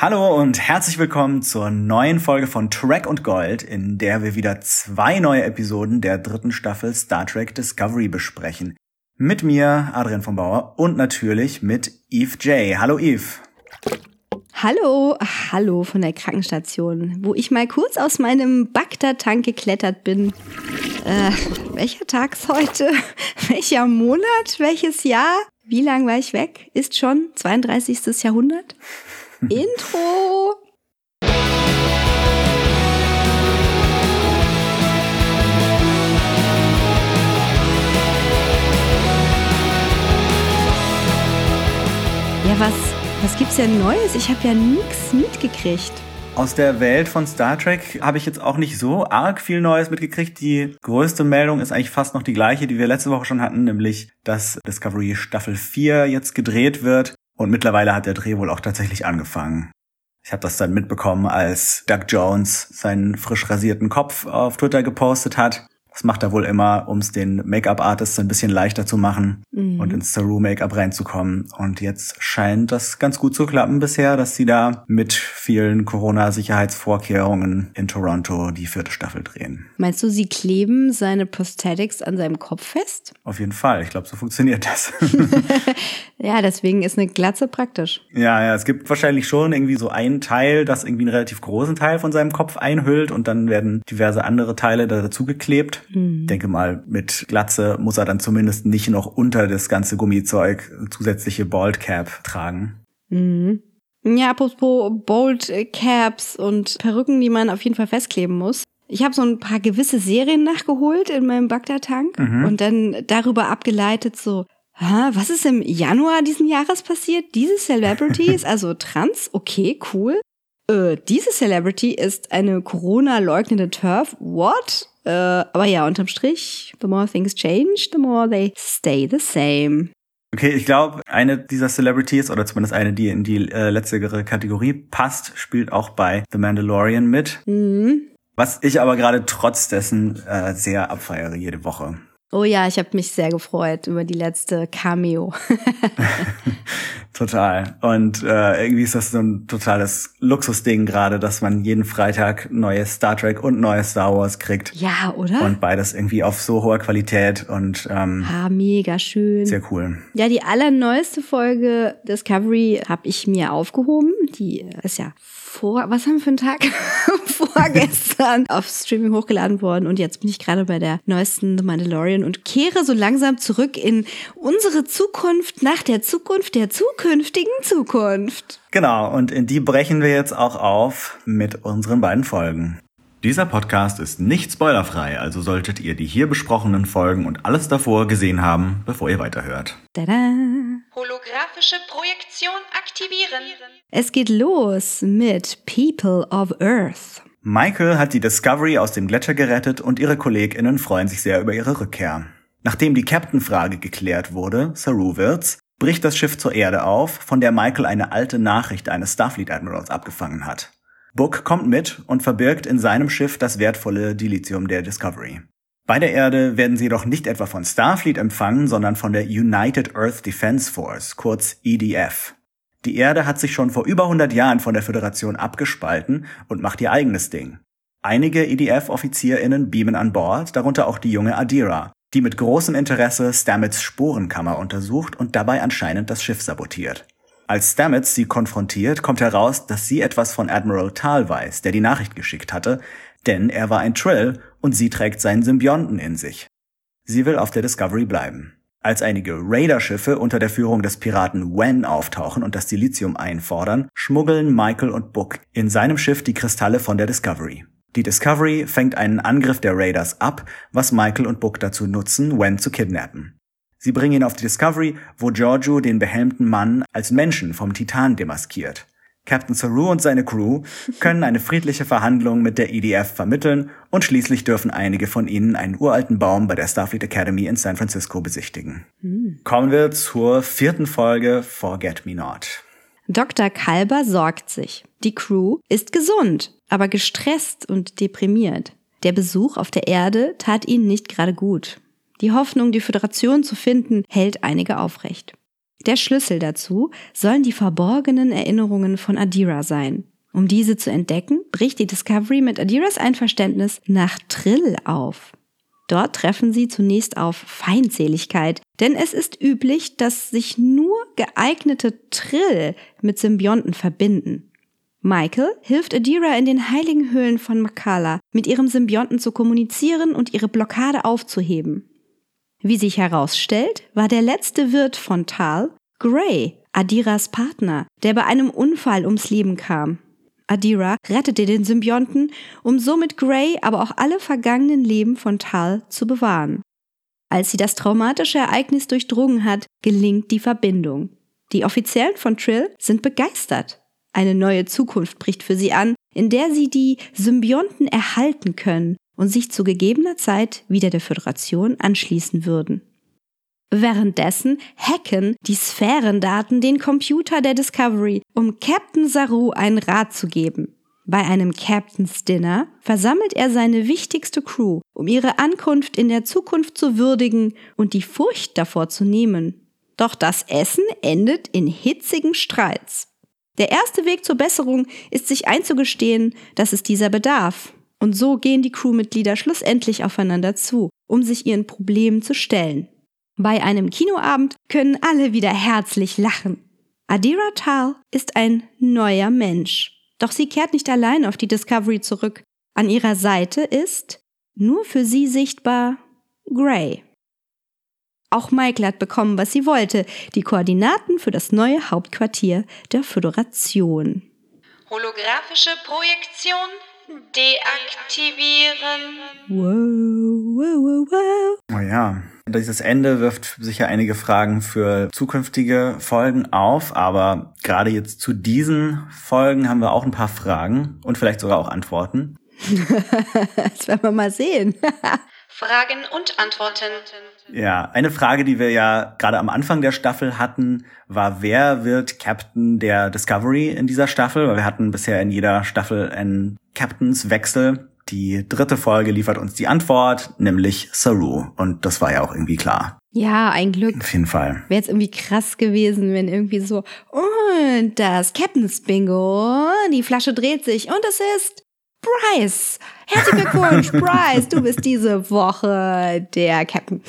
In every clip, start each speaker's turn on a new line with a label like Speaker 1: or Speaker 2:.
Speaker 1: Hallo und herzlich willkommen zur neuen Folge von Track und Gold, in der wir wieder zwei neue Episoden der dritten Staffel Star Trek Discovery besprechen. Mit mir, Adrian von Bauer, und natürlich mit Eve J. Hallo Eve.
Speaker 2: Hallo, hallo von der Krankenstation, wo ich mal kurz aus meinem Bagdad-Tank geklettert bin. Äh, welcher Tag ist heute? Welcher Monat? Welches Jahr? Wie lang war ich weg? Ist schon 32. Jahrhundert? Intro! Ja, was, was gibt's denn Neues? Ich habe ja nichts mitgekriegt.
Speaker 1: Aus der Welt von Star Trek habe ich jetzt auch nicht so arg viel Neues mitgekriegt. Die größte Meldung ist eigentlich fast noch die gleiche, die wir letzte Woche schon hatten, nämlich dass Discovery Staffel 4 jetzt gedreht wird. Und mittlerweile hat der Dreh wohl auch tatsächlich angefangen. Ich habe das dann mitbekommen, als Doug Jones seinen frisch rasierten Kopf auf Twitter gepostet hat. Das macht er wohl immer, um es den Make-up-Artists ein bisschen leichter zu machen mhm. und ins Saru-Make-up reinzukommen. Und jetzt scheint das ganz gut zu klappen bisher, dass sie da mit vielen Corona-Sicherheitsvorkehrungen in Toronto die vierte Staffel drehen.
Speaker 2: Meinst du, sie kleben seine Prosthetics an seinem Kopf fest?
Speaker 1: Auf jeden Fall. Ich glaube, so funktioniert das.
Speaker 2: ja, deswegen ist eine Glatze praktisch.
Speaker 1: Ja, ja, es gibt wahrscheinlich schon irgendwie so ein Teil, das irgendwie einen relativ großen Teil von seinem Kopf einhüllt und dann werden diverse andere Teile da dazu geklebt. Mhm. Denke mal, mit Glatze muss er dann zumindest nicht noch unter das ganze Gummizeug zusätzliche Bald Cap tragen.
Speaker 2: Mhm. Ja, apropos Bold Caps und Perücken, die man auf jeden Fall festkleben muss. Ich habe so ein paar gewisse Serien nachgeholt in meinem Bagdad-Tank mhm. und dann darüber abgeleitet so, ha, was ist im Januar diesen Jahres passiert? Diese Celebrity ist also trans, okay, cool. Äh, diese Celebrity ist eine Corona-leugnende Turf, what? Äh, aber ja, unterm Strich, the more things change, the more they stay the same.
Speaker 1: Okay, ich glaube, eine dieser Celebrities, oder zumindest eine, die in die äh, letztere Kategorie passt, spielt auch bei The Mandalorian mit. Mhm. Was ich aber gerade trotz dessen äh, sehr abfeiere jede Woche.
Speaker 2: Oh ja, ich habe mich sehr gefreut über die letzte Cameo.
Speaker 1: Total. Und äh, irgendwie ist das so ein totales Luxusding gerade, dass man jeden Freitag neues Star Trek und neues Star Wars kriegt.
Speaker 2: Ja, oder?
Speaker 1: Und beides irgendwie auf so hoher Qualität und ähm,
Speaker 2: ah, mega schön.
Speaker 1: Sehr cool.
Speaker 2: Ja, die allerneueste Folge Discovery habe ich mir aufgehoben. Die ist ja vor, was haben wir für einen Tag? Vorgestern auf Streaming hochgeladen worden und jetzt bin ich gerade bei der neuesten The Mandalorian und kehre so langsam zurück in unsere Zukunft nach der Zukunft der zukünftigen Zukunft.
Speaker 1: Genau, und in die brechen wir jetzt auch auf mit unseren beiden Folgen. Dieser Podcast ist nicht spoilerfrei, also solltet ihr die hier besprochenen Folgen und alles davor gesehen haben, bevor ihr weiterhört.
Speaker 2: Tada!
Speaker 3: Holographische Projektion aktivieren.
Speaker 2: Es geht los mit People of Earth.
Speaker 1: Michael hat die Discovery aus dem Gletscher gerettet und ihre KollegInnen freuen sich sehr über ihre Rückkehr. Nachdem die Captain-Frage geklärt wurde, Saru wird's, bricht das Schiff zur Erde auf, von der Michael eine alte Nachricht eines Starfleet Admirals abgefangen hat. Book kommt mit und verbirgt in seinem Schiff das wertvolle Dilithium der Discovery. Bei der Erde werden sie jedoch nicht etwa von Starfleet empfangen, sondern von der United Earth Defense Force, kurz EDF. Die Erde hat sich schon vor über 100 Jahren von der Föderation abgespalten und macht ihr eigenes Ding. Einige EDF-OffizierInnen beamen an Bord, darunter auch die junge Adira, die mit großem Interesse Stamets Sporenkammer untersucht und dabei anscheinend das Schiff sabotiert. Als Stamets sie konfrontiert, kommt heraus, dass sie etwas von Admiral Tal weiß, der die Nachricht geschickt hatte, denn er war ein Trill und sie trägt seinen Symbionten in sich. Sie will auf der Discovery bleiben. Als einige Raider-Schiffe unter der Führung des Piraten Wen auftauchen und das Silizium einfordern, schmuggeln Michael und Book in seinem Schiff die Kristalle von der Discovery. Die Discovery fängt einen Angriff der Raiders ab, was Michael und Book dazu nutzen, Wen zu kidnappen. Sie bringen ihn auf die Discovery, wo Giorgio den behelmten Mann als Menschen vom Titan demaskiert. Captain Saru und seine Crew können eine friedliche Verhandlung mit der EDF vermitteln und schließlich dürfen einige von ihnen einen uralten Baum bei der Starfleet Academy in San Francisco besichtigen. Hm. Kommen wir zur vierten Folge Forget Me Not.
Speaker 2: Dr. Kalber sorgt sich. Die Crew ist gesund, aber gestresst und deprimiert. Der Besuch auf der Erde tat ihnen nicht gerade gut. Die Hoffnung, die Föderation zu finden, hält einige aufrecht. Der Schlüssel dazu sollen die verborgenen Erinnerungen von Adira sein. Um diese zu entdecken, bricht die Discovery mit Adiras Einverständnis nach Trill auf. Dort treffen sie zunächst auf Feindseligkeit, denn es ist üblich, dass sich nur geeignete Trill mit Symbionten verbinden. Michael hilft Adira in den heiligen Höhlen von Makala, mit ihrem Symbionten zu kommunizieren und ihre Blockade aufzuheben. Wie sich herausstellt, war der letzte Wirt von Tal Gray, Adiras Partner, der bei einem Unfall ums Leben kam. Adira rettete den Symbionten, um somit Gray, aber auch alle vergangenen Leben von Tal zu bewahren. Als sie das traumatische Ereignis durchdrungen hat, gelingt die Verbindung. Die Offiziellen von Trill sind begeistert. Eine neue Zukunft bricht für sie an, in der sie die Symbionten erhalten können und sich zu gegebener Zeit wieder der Föderation anschließen würden. Währenddessen hacken die Sphärendaten den Computer der Discovery, um Captain Saru einen Rat zu geben. Bei einem Captain's Dinner versammelt er seine wichtigste Crew, um ihre Ankunft in der Zukunft zu würdigen und die Furcht davor zu nehmen. Doch das Essen endet in hitzigen Streits. Der erste Weg zur Besserung ist sich einzugestehen, dass es dieser bedarf. Und so gehen die Crewmitglieder schlussendlich aufeinander zu, um sich ihren Problemen zu stellen. Bei einem Kinoabend können alle wieder herzlich lachen. Adira Tal ist ein neuer Mensch. Doch sie kehrt nicht allein auf die Discovery zurück. An ihrer Seite ist, nur für sie sichtbar, Gray. Auch Michael hat bekommen, was sie wollte, die Koordinaten für das neue Hauptquartier der Föderation.
Speaker 3: Holographische Projektion deaktivieren.
Speaker 2: Wow, wow, wow, wow.
Speaker 1: Oh ja, dieses Ende wirft sicher einige Fragen für zukünftige Folgen auf, aber gerade jetzt zu diesen Folgen haben wir auch ein paar Fragen und vielleicht sogar auch Antworten.
Speaker 2: das werden wir mal sehen.
Speaker 3: Fragen und Antworten.
Speaker 1: Ja, eine Frage, die wir ja gerade am Anfang der Staffel hatten, war, wer wird Captain der Discovery in dieser Staffel? Weil wir hatten bisher in jeder Staffel einen Captainswechsel. Die dritte Folge liefert uns die Antwort, nämlich Saru. Und das war ja auch irgendwie klar.
Speaker 2: Ja, ein Glück.
Speaker 1: Auf jeden Fall.
Speaker 2: Wäre jetzt irgendwie krass gewesen, wenn irgendwie so, und das Captain's Bingo, die Flasche dreht sich und es ist Bryce. Herzlichen Glückwunsch, Bryce. Du bist diese Woche der Captain.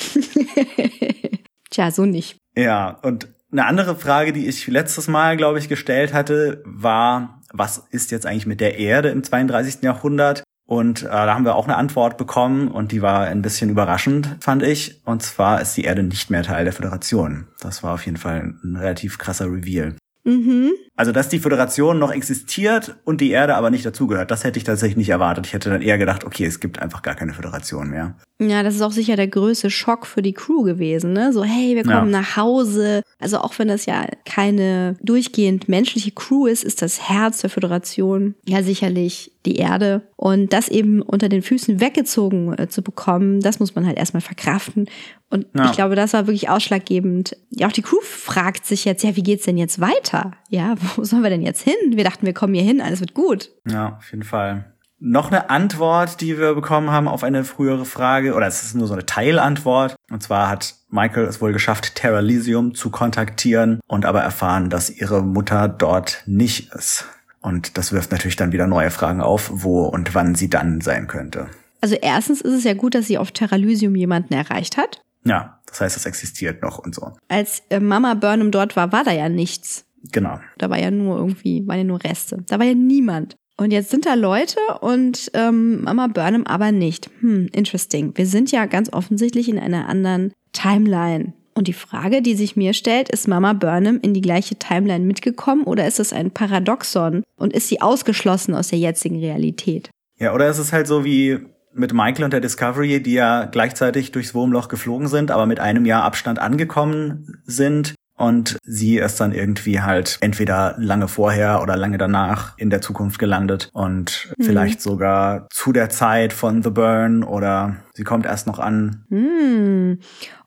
Speaker 2: Tja, so nicht.
Speaker 1: Ja, und eine andere Frage, die ich letztes Mal, glaube ich, gestellt hatte, war, was ist jetzt eigentlich mit der Erde im 32. Jahrhundert? Und äh, da haben wir auch eine Antwort bekommen und die war ein bisschen überraschend, fand ich. Und zwar ist die Erde nicht mehr Teil der Föderation. Das war auf jeden Fall ein relativ krasser Reveal.
Speaker 2: Mhm.
Speaker 1: Also, dass die Föderation noch existiert und die Erde aber nicht dazugehört, das hätte ich tatsächlich nicht erwartet. Ich hätte dann eher gedacht, okay, es gibt einfach gar keine Föderation mehr.
Speaker 2: Ja, das ist auch sicher der größte Schock für die Crew gewesen, ne? So, hey, wir kommen
Speaker 1: Ja.
Speaker 2: nach Hause. Also auch wenn das ja keine durchgehend menschliche Crew ist, ist das Herz der Föderation ja sicherlich die Erde. Und das eben unter den Füßen weggezogen äh, zu bekommen, das muss man halt erstmal verkraften. Und
Speaker 1: Ja.
Speaker 2: ich glaube, das war wirklich ausschlaggebend. Ja, auch die Crew fragt sich jetzt, ja, wie geht's denn jetzt weiter? Ja, wo sollen wir denn jetzt hin? Wir dachten, wir kommen hier hin, alles wird gut.
Speaker 1: Ja, auf jeden Fall. Noch eine Antwort, die wir bekommen haben auf eine frühere Frage, oder es ist nur so eine Teilantwort. Und zwar hat Michael es wohl geschafft, Terra Elysium zu kontaktieren und aber erfahren, dass ihre Mutter dort nicht ist. Und das wirft natürlich dann wieder neue Fragen auf, wo und wann sie dann sein könnte.
Speaker 2: Also erstens ist es ja gut, dass sie auf Terralysium jemanden erreicht hat.
Speaker 1: Ja, das heißt, es existiert noch und so.
Speaker 2: Als äh, Mama Burnham dort war, war da ja nichts.
Speaker 1: Genau.
Speaker 2: Da war ja nur irgendwie, waren ja nur Reste. Da war ja niemand. Und jetzt sind da Leute und ähm, Mama Burnham aber nicht. Hm, interesting. Wir sind ja ganz offensichtlich in einer anderen Timeline. Und die Frage, die sich mir stellt, ist Mama Burnham in die gleiche Timeline mitgekommen oder ist es ein Paradoxon und ist sie ausgeschlossen aus der jetzigen Realität?
Speaker 1: Ja, oder es ist halt so wie mit Michael und der Discovery, die ja gleichzeitig durchs Wurmloch geflogen sind, aber mit einem Jahr Abstand angekommen sind und sie ist dann irgendwie halt entweder lange vorher oder lange danach in der Zukunft gelandet und vielleicht sogar zu der Zeit von The Burn oder sie kommt erst noch an.
Speaker 2: Hm.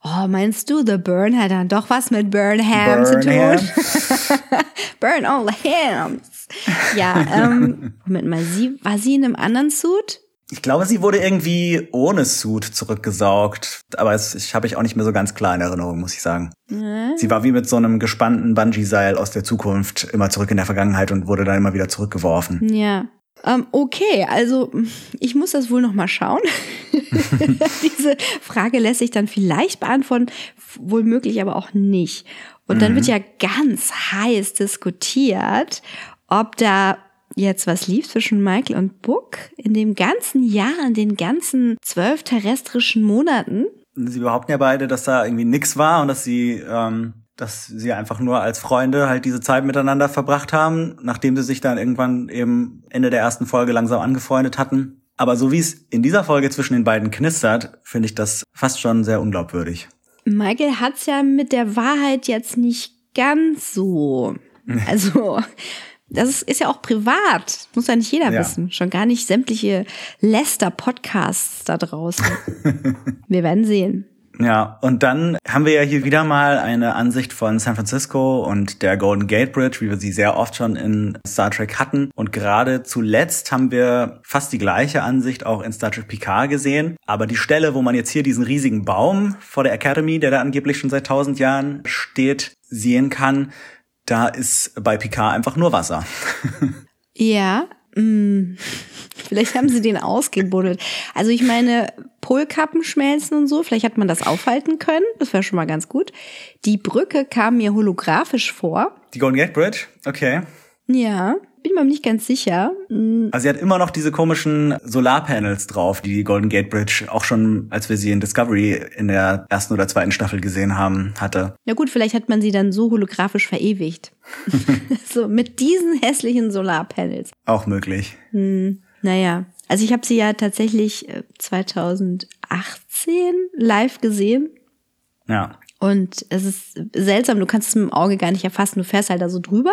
Speaker 2: Oh, meinst du, The Burn hat dann doch was mit Burnham zu tun?
Speaker 1: Burnham.
Speaker 2: Burn all the hams. Ja, ähm, Moment mal, sie, war sie in einem anderen Suit?
Speaker 1: Ich glaube, sie wurde irgendwie ohne Suit zurückgesaugt. Aber es, ich habe ich auch nicht mehr so ganz klar in Erinnerung, muss ich sagen. Mhm. Sie war wie mit so einem gespannten Bungee-Seil aus der Zukunft immer zurück in der Vergangenheit und wurde dann immer wieder zurückgeworfen.
Speaker 2: Ja. Ähm, okay, also ich muss das wohl noch mal schauen. Diese Frage lässt sich dann vielleicht beantworten, wohl möglich, aber auch nicht. Und dann mhm. wird ja ganz heiß diskutiert, ob da jetzt was lief zwischen Michael und Book in dem ganzen Jahr, in den ganzen zwölf terrestrischen Monaten.
Speaker 1: Sie behaupten ja beide, dass da irgendwie nix war und dass sie, ähm, dass sie einfach nur als Freunde halt diese Zeit miteinander verbracht haben, nachdem sie sich dann irgendwann eben Ende der ersten Folge langsam angefreundet hatten. Aber so wie es in dieser Folge zwischen den beiden knistert, finde ich das fast schon sehr unglaubwürdig.
Speaker 2: Michael hat's ja mit der Wahrheit jetzt nicht ganz so. Also das ist ja auch privat. Muss ja nicht jeder ja. wissen. Schon gar nicht sämtliche Lester-Podcasts da draußen. Wir werden sehen.
Speaker 1: Ja, und dann haben wir ja hier wieder mal eine Ansicht von San Francisco und der Golden Gate Bridge, wie wir sie sehr oft schon in Star Trek hatten. Und gerade zuletzt haben wir fast die gleiche Ansicht auch in Star Trek Picard gesehen. Aber die Stelle, wo man jetzt hier diesen riesigen Baum vor der Academy, der da angeblich schon seit tausend Jahren steht, sehen kann, da ist bei Picard einfach nur Wasser.
Speaker 2: ja, mh, mm, vielleicht haben sie den ausgebuddelt. Also ich meine, Polkappen schmelzen und so, vielleicht hat man das aufhalten können, das wäre schon mal ganz gut. Die Brücke kam mir holographisch vor.
Speaker 1: Die Golden Gate Bridge? Okay.
Speaker 2: Ja bin mir nicht ganz sicher.
Speaker 1: Mm. Also sie hat immer noch diese komischen Solarpanels drauf, die die Golden Gate Bridge auch schon, als wir sie in Discovery in der ersten oder zweiten Staffel gesehen haben, hatte.
Speaker 2: Ja gut, vielleicht hat man sie dann so holographisch verewigt. so mit diesen hässlichen Solarpanels.
Speaker 1: Auch möglich.
Speaker 2: Hm, naja, also ich habe sie ja tatsächlich 2018 äh, live gesehen.
Speaker 1: Ja.
Speaker 2: Und es ist seltsam, du kannst es mit dem Auge gar nicht erfassen, du fährst halt da so drüber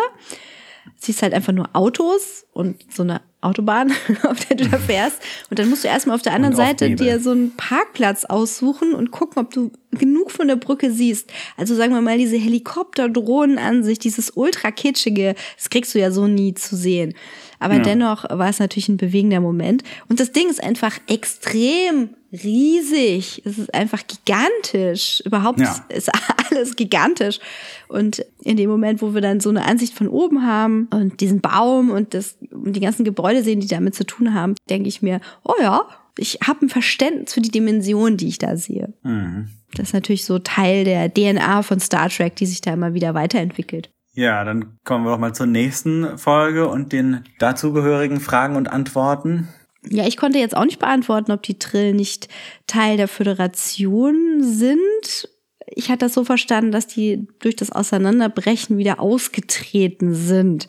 Speaker 2: siehst halt einfach nur Autos und so eine Autobahn, auf der du da fährst. Und dann musst du erstmal auf der anderen Seite dir so einen Parkplatz aussuchen und gucken, ob du genug von der Brücke siehst. Also sagen wir mal, diese Helikopter-Drohnenansicht, dieses ultra kitschige, das kriegst du ja so nie zu sehen. Aber ja. dennoch war es natürlich ein bewegender Moment. Und das Ding ist einfach extrem riesig. Es ist einfach gigantisch. Überhaupt ja. ist alles gigantisch. Und in dem Moment, wo wir dann so eine Ansicht von oben haben und diesen Baum und, das, und die ganzen Gebäude sehen, die damit zu tun haben, denke ich mir, oh ja, ich habe ein Verständnis für die Dimension, die ich da sehe. Mhm. Das ist natürlich so Teil der DNA von Star Trek, die sich da immer wieder weiterentwickelt.
Speaker 1: Ja, dann kommen wir doch mal zur nächsten Folge und den dazugehörigen Fragen und Antworten.
Speaker 2: Ja, ich konnte jetzt auch nicht beantworten, ob die Trill nicht Teil der Föderation sind. Ich hatte das so verstanden, dass die durch das Auseinanderbrechen wieder ausgetreten sind,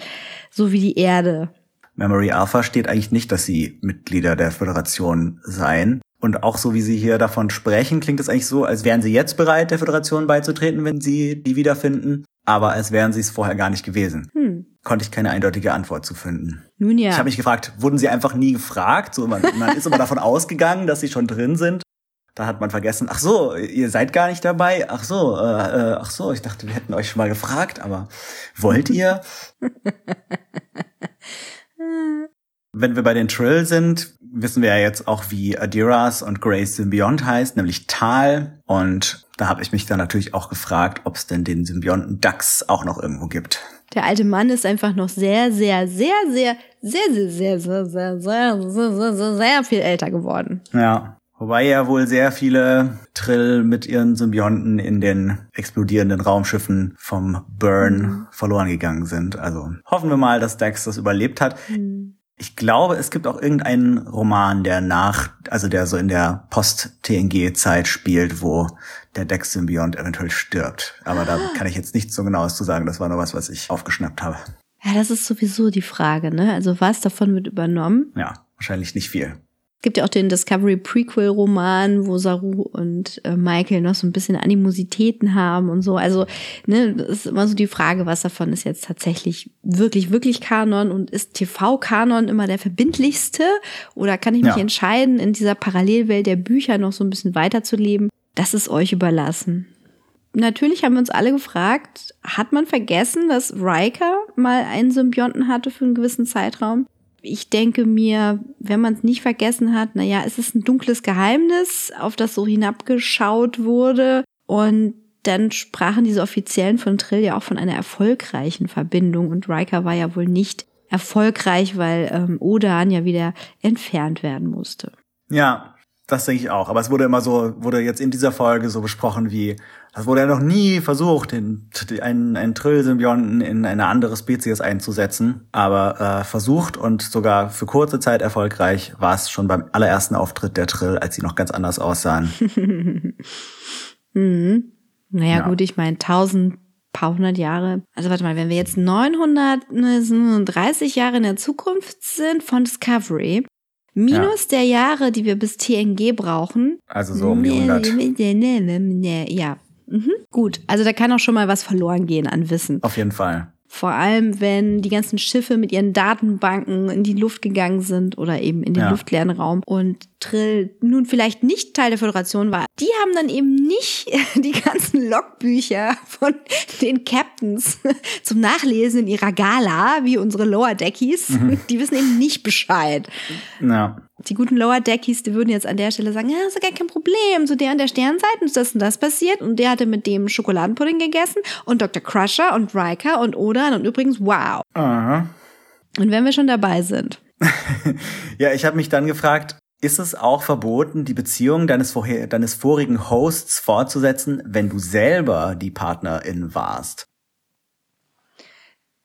Speaker 2: so wie die Erde.
Speaker 1: Memory Alpha steht eigentlich nicht, dass sie Mitglieder der Föderation seien. Und auch so wie Sie hier davon sprechen, klingt es eigentlich so, als wären Sie jetzt bereit, der Föderation beizutreten, wenn Sie die wiederfinden aber als wären sie es vorher gar nicht gewesen. Hm. Konnte ich keine eindeutige Antwort zu finden.
Speaker 2: Nun ja.
Speaker 1: Ich habe mich gefragt, wurden sie einfach nie gefragt? So, man, man ist aber davon ausgegangen, dass sie schon drin sind. Da hat man vergessen, ach so, ihr seid gar nicht dabei. Ach so, äh, äh, ach so, ich dachte, wir hätten euch schon mal gefragt, aber wollt ihr? Wenn wir bei den Trill sind, wissen wir ja jetzt auch, wie Adiras und Grace Symbiont heißt, nämlich Tal. Und da habe ich mich dann natürlich auch gefragt, ob es denn den Symbionten Dax auch noch irgendwo gibt.
Speaker 2: Der alte Mann ist einfach noch sehr, sehr, sehr, sehr, sehr, sehr, sehr, sehr, sehr, sehr, sehr, sehr, sehr viel älter geworden.
Speaker 1: Ja. Wobei ja wohl sehr viele Trill mit ihren Symbionten in den explodierenden Raumschiffen vom Burn mhm. verloren gegangen sind. Also hoffen wir mal, dass Dax das überlebt hat. Mhm. Ich glaube, es gibt auch irgendeinen Roman, der nach, also der so in der Post-TNG-Zeit spielt, wo der Dex-Symbiont eventuell stirbt. Aber da kann ich jetzt nichts so genaues zu sagen. Das war nur was, was ich aufgeschnappt habe.
Speaker 2: Ja, das ist sowieso die Frage, ne? Also was davon wird übernommen?
Speaker 1: Ja, wahrscheinlich nicht viel
Speaker 2: gibt ja auch den Discovery Prequel Roman, wo Saru und äh, Michael noch so ein bisschen Animositäten haben und so. Also, ne, das ist immer so die Frage, was davon ist jetzt tatsächlich wirklich, wirklich Kanon und ist TV-Kanon immer der verbindlichste? Oder kann ich mich ja. entscheiden, in dieser Parallelwelt der Bücher noch so ein bisschen weiterzuleben? Das ist euch überlassen. Natürlich haben wir uns alle gefragt, hat man vergessen, dass Riker mal einen Symbionten hatte für einen gewissen Zeitraum? Ich denke mir, wenn man es nicht vergessen hat, naja, es ist ein dunkles Geheimnis, auf das so hinabgeschaut wurde. Und dann sprachen diese Offiziellen von Trill ja auch von einer erfolgreichen Verbindung. Und Riker war ja wohl nicht erfolgreich, weil ähm, Odan ja wieder entfernt werden musste.
Speaker 1: Ja, das denke ich auch. Aber es wurde immer so, wurde jetzt in dieser Folge so besprochen wie, das wurde ja noch nie versucht, den, einen, einen Trill-Symbionten in eine andere Spezies einzusetzen. Aber äh, versucht und sogar für kurze Zeit erfolgreich war es schon beim allerersten Auftritt der Trill, als sie noch ganz anders aussahen.
Speaker 2: mhm. Naja, ja. gut, ich meine, tausend paar hundert Jahre. Also warte mal, wenn wir jetzt 930 Jahre in der Zukunft sind von Discovery, Minus ja. der Jahre, die wir bis TNG brauchen.
Speaker 1: Also so um die 100.
Speaker 2: Ja. Mhm. Gut, also da kann auch schon mal was verloren gehen an Wissen.
Speaker 1: Auf jeden Fall.
Speaker 2: Vor allem, wenn die ganzen Schiffe mit ihren Datenbanken in die Luft gegangen sind oder eben in den ja. luftleeren Raum und Trill nun vielleicht nicht Teil der Föderation war. Die haben dann eben nicht die ganzen Logbücher von den Captains zum Nachlesen in ihrer Gala, wie unsere Lower Deckies. Mhm. Die wissen eben nicht Bescheid.
Speaker 1: Ja
Speaker 2: die guten Lower Deckies, die würden jetzt an der Stelle sagen, ja, ist ja gar kein Problem. So der an der Sternseite ist das und das passiert und der hatte mit dem Schokoladenpudding gegessen und Dr. Crusher und Riker und Odan und übrigens wow.
Speaker 1: Aha.
Speaker 2: Und wenn wir schon dabei sind.
Speaker 1: ja, ich habe mich dann gefragt, ist es auch verboten, die Beziehung deines, vorher, deines vorigen Hosts fortzusetzen, wenn du selber die Partnerin warst?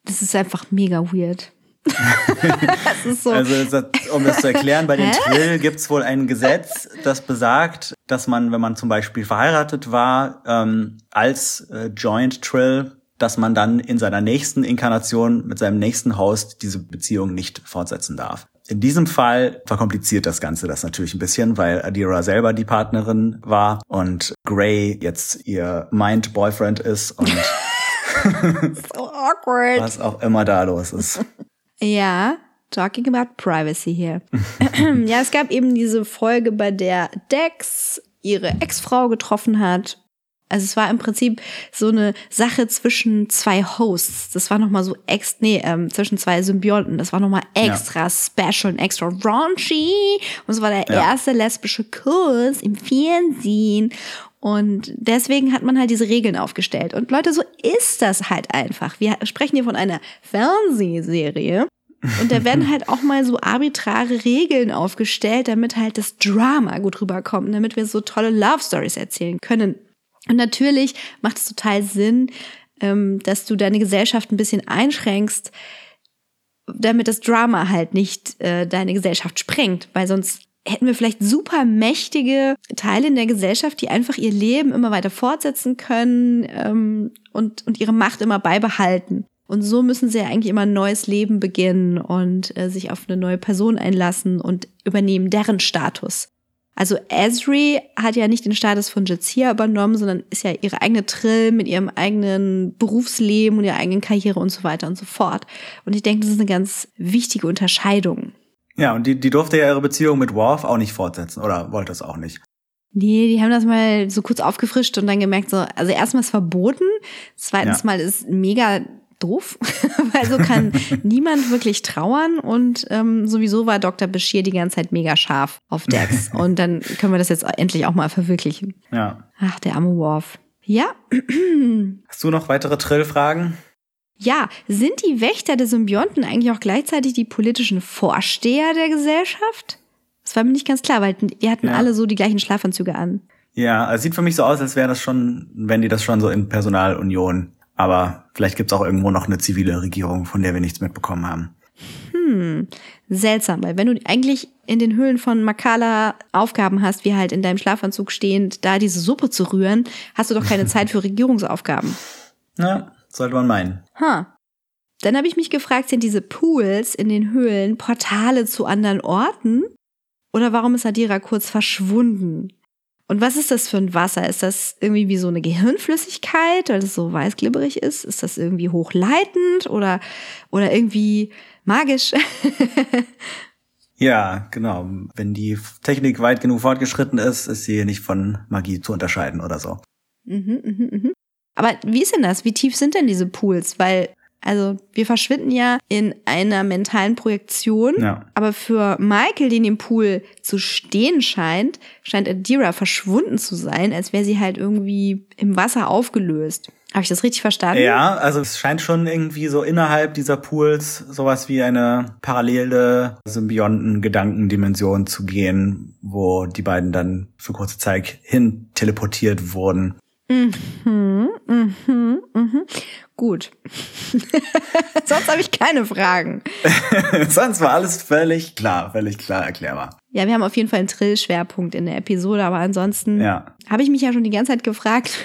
Speaker 2: Das ist einfach mega weird
Speaker 1: das so. Also um das zu erklären, bei den Trill gibt es wohl ein Gesetz, das besagt, dass man, wenn man zum Beispiel verheiratet war, ähm, als äh, Joint Trill, dass man dann in seiner nächsten Inkarnation mit seinem nächsten Host diese Beziehung nicht fortsetzen darf. In diesem Fall verkompliziert das Ganze das natürlich ein bisschen, weil Adira selber die Partnerin war und Gray jetzt ihr Mind-Boyfriend ist und
Speaker 2: so awkward.
Speaker 1: Was auch immer da los ist.
Speaker 2: Ja, talking about privacy hier. ja, es gab eben diese Folge, bei der Dex ihre Ex-Frau getroffen hat. Also es war im Prinzip so eine Sache zwischen zwei Hosts. Das war nochmal so ex, nee, ähm, zwischen zwei Symbionten. Das war nochmal extra ja. special und extra raunchy. Und es war der ja. erste lesbische Kurs im Fernsehen. Und deswegen hat man halt diese Regeln aufgestellt. Und Leute, so ist das halt einfach. Wir sprechen hier von einer Fernsehserie. Und da werden halt auch mal so arbitrare Regeln aufgestellt, damit halt das Drama gut rüberkommt, damit wir so tolle Love Stories erzählen können. Und natürlich macht es total Sinn, ähm, dass du deine Gesellschaft ein bisschen einschränkst, damit das Drama halt nicht äh, deine Gesellschaft sprengt, weil sonst hätten wir vielleicht super mächtige Teile in der Gesellschaft, die einfach ihr Leben immer weiter fortsetzen können ähm, und, und ihre Macht immer beibehalten. Und so müssen sie ja eigentlich immer ein neues Leben beginnen und äh, sich auf eine neue Person einlassen und übernehmen deren Status. Also Esri hat ja nicht den Status von Jazia übernommen, sondern ist ja ihre eigene Trill mit ihrem eigenen Berufsleben und ihrer eigenen Karriere und so weiter und so fort. Und ich denke, das ist eine ganz wichtige Unterscheidung.
Speaker 1: Ja, und die, die durfte ja ihre Beziehung mit Worf auch nicht fortsetzen oder wollte es auch nicht.
Speaker 2: Nee, die haben das mal so kurz aufgefrischt und dann gemerkt, so, also erstmal ist verboten, zweitens ja. mal ist mega doof, weil so kann niemand wirklich trauern und ähm, sowieso war Dr. Bashir die ganze Zeit mega scharf auf Dex und dann können wir das jetzt endlich auch mal verwirklichen.
Speaker 1: Ja.
Speaker 2: Ach, der arme Worf. Ja.
Speaker 1: Hast du noch weitere Trill-Fragen?
Speaker 2: Ja, sind die Wächter der Symbionten eigentlich auch gleichzeitig die politischen Vorsteher der Gesellschaft? Das war mir nicht ganz klar, weil die hatten ja. alle so die gleichen Schlafanzüge an.
Speaker 1: Ja, es sieht für mich so aus, als wäre das schon, wenn die das schon so in Personalunion. Aber vielleicht gibt's auch irgendwo noch eine zivile Regierung, von der wir nichts mitbekommen haben.
Speaker 2: Hm, seltsam, weil wenn du eigentlich in den Höhlen von Makala Aufgaben hast, wie halt in deinem Schlafanzug stehend, da diese Suppe zu rühren, hast du doch keine Zeit für Regierungsaufgaben.
Speaker 1: Ja, sollte man meinen.
Speaker 2: Ha. Dann habe ich mich gefragt, sind diese Pools in den Höhlen Portale zu anderen Orten? Oder warum ist Adira kurz verschwunden? Und was ist das für ein Wasser? Ist das irgendwie wie so eine Gehirnflüssigkeit, weil es so weißglibberig ist? Ist das irgendwie hochleitend oder, oder irgendwie magisch?
Speaker 1: ja, genau. Wenn die Technik weit genug fortgeschritten ist, ist sie nicht von Magie zu unterscheiden oder so.
Speaker 2: Mhm, mhm, mhm. Aber wie ist denn das? Wie tief sind denn diese Pools? Weil Also wir verschwinden ja in einer mentalen Projektion.
Speaker 1: Ja.
Speaker 2: Aber für Michael, den im Pool zu stehen scheint, scheint Adira verschwunden zu sein, als wäre sie halt irgendwie im Wasser aufgelöst. Habe ich das richtig verstanden?
Speaker 1: Ja, also es scheint schon irgendwie so innerhalb dieser Pools sowas wie eine parallele Symbionten-Gedankendimension zu gehen, wo die beiden dann für kurze Zeit hin teleportiert wurden.
Speaker 2: Mhm, mhm, mhm. Gut. Sonst habe ich keine Fragen.
Speaker 1: Sonst war alles völlig klar, völlig klar erklärbar.
Speaker 2: Ja, wir haben auf jeden Fall einen Trill-Schwerpunkt in der Episode, aber ansonsten
Speaker 1: Ja.
Speaker 2: habe ich mich ja schon die ganze Zeit gefragt.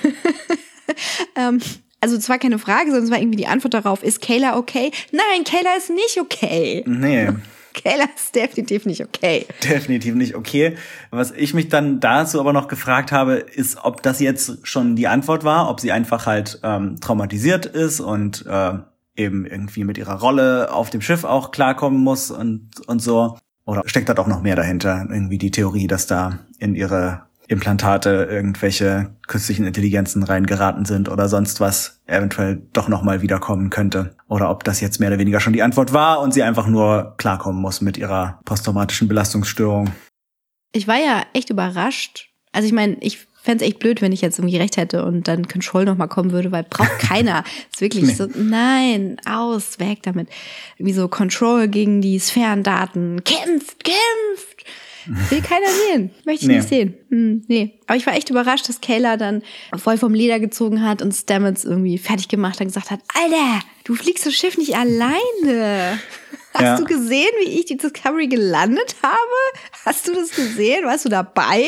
Speaker 2: ähm, also zwar keine Frage, sondern es war irgendwie die Antwort darauf, ist Kayla okay? Nein, Kayla ist nicht okay.
Speaker 1: Nee,
Speaker 2: Kayla ist definitiv nicht okay.
Speaker 1: definitiv nicht okay. Was ich mich dann dazu aber noch gefragt habe, ist, ob das jetzt schon die Antwort war, ob sie einfach halt ähm, traumatisiert ist und äh, eben irgendwie mit ihrer Rolle auf dem Schiff auch klarkommen muss und, und so. Oder steckt da doch noch mehr dahinter? Irgendwie die Theorie, dass da in ihre Implantate irgendwelche künstlichen Intelligenzen reingeraten sind oder sonst was eventuell doch nochmal wiederkommen könnte. Oder ob das jetzt mehr oder weniger schon die Antwort war und sie einfach nur klarkommen muss mit ihrer posttraumatischen Belastungsstörung.
Speaker 2: Ich war ja echt überrascht. Also ich meine, ich fände echt blöd, wenn ich jetzt irgendwie recht hätte und dann Control nochmal kommen würde, weil braucht keiner. ist wirklich
Speaker 1: Nee.
Speaker 2: so, nein, aus, weg damit. Irgendwie so Control gegen die Sphärendaten. Kämpft, kämpft! Will keiner sehen. Möchte ich
Speaker 1: Nee.
Speaker 2: nicht sehen. Hm, nee. Aber ich war echt überrascht, dass Kayla dann voll vom Leder gezogen hat und Stamets irgendwie fertig gemacht hat und gesagt hat, Alter, du fliegst das Schiff nicht alleine. Hast
Speaker 1: Ja.
Speaker 2: du gesehen, wie ich die Discovery gelandet habe? Hast du das gesehen? Warst du dabei?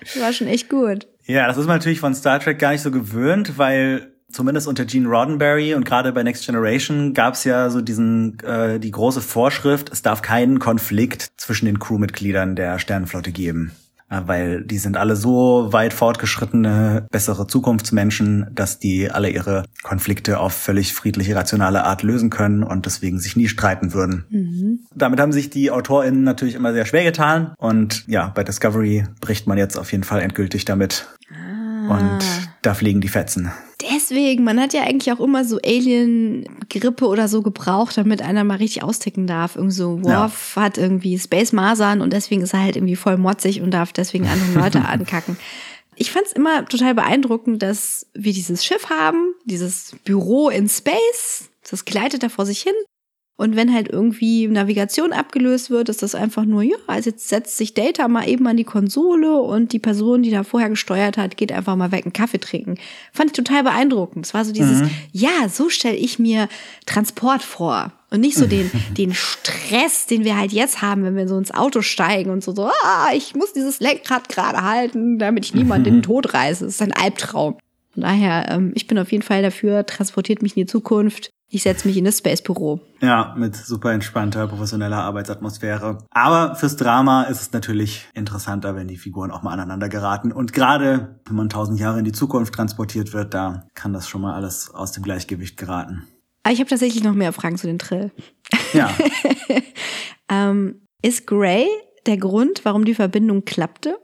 Speaker 2: Das war schon echt gut.
Speaker 1: Ja, das ist man natürlich von Star Trek gar nicht so gewöhnt, weil zumindest unter Gene Roddenberry und gerade bei Next Generation gab es ja so diesen äh, die große Vorschrift, es darf keinen Konflikt zwischen den Crewmitgliedern der Sternenflotte geben. Äh, Weil die sind alle so weit fortgeschrittene, bessere Zukunftsmenschen, dass die alle ihre Konflikte auf völlig friedliche, rationale Art lösen können und deswegen sich nie streiten würden. Damit haben sich die AutorInnen natürlich immer sehr schwer getan. Und ja, bei Discovery bricht man jetzt auf jeden Fall endgültig damit. Und da fliegen die Fetzen.
Speaker 2: Deswegen, man hat ja eigentlich auch immer so Alien-Grippe oder so gebraucht, damit einer mal richtig austicken darf. Irgend so Worf hat irgendwie Space Masern und deswegen ist er halt irgendwie voll motzig und darf deswegen andere Leute ankacken. Ich fand's immer total beeindruckend, dass wir dieses Schiff haben, dieses Büro in Space, das gleitet da vor sich hin. Und wenn halt irgendwie Navigation abgelöst wird, ist das einfach nur, ja, also jetzt setzt sich Data mal eben an die Konsole und die Person, die da vorher gesteuert hat, geht einfach mal weg einen Kaffee trinken. Fand ich total beeindruckend. Es war so dieses, ja, so stelle ich mir Transport vor. Und nicht so den, den Stress, den wir halt jetzt haben, wenn wir so ins Auto steigen und so, so, ah, ich muss dieses Lenkrad gerade halten, damit ich niemanden in den Tod reiße. Das ist ein Albtraum. Von daher, ähm, ich bin auf jeden Fall dafür, transportiert mich in die Zukunft. Ich setze mich in das Space-Büro.
Speaker 1: Ja, mit super entspannter, professioneller Arbeitsatmosphäre. Aber fürs Drama ist es natürlich interessanter, wenn die Figuren auch mal aneinander geraten. Und gerade wenn man tausend Jahre in die Zukunft transportiert wird, da kann das schon mal alles aus dem Gleichgewicht geraten.
Speaker 2: Aber ich habe tatsächlich noch mehr Fragen zu den Trill.
Speaker 1: Ja,
Speaker 2: Ähm, ist Gray der Grund, warum die Verbindung klappte?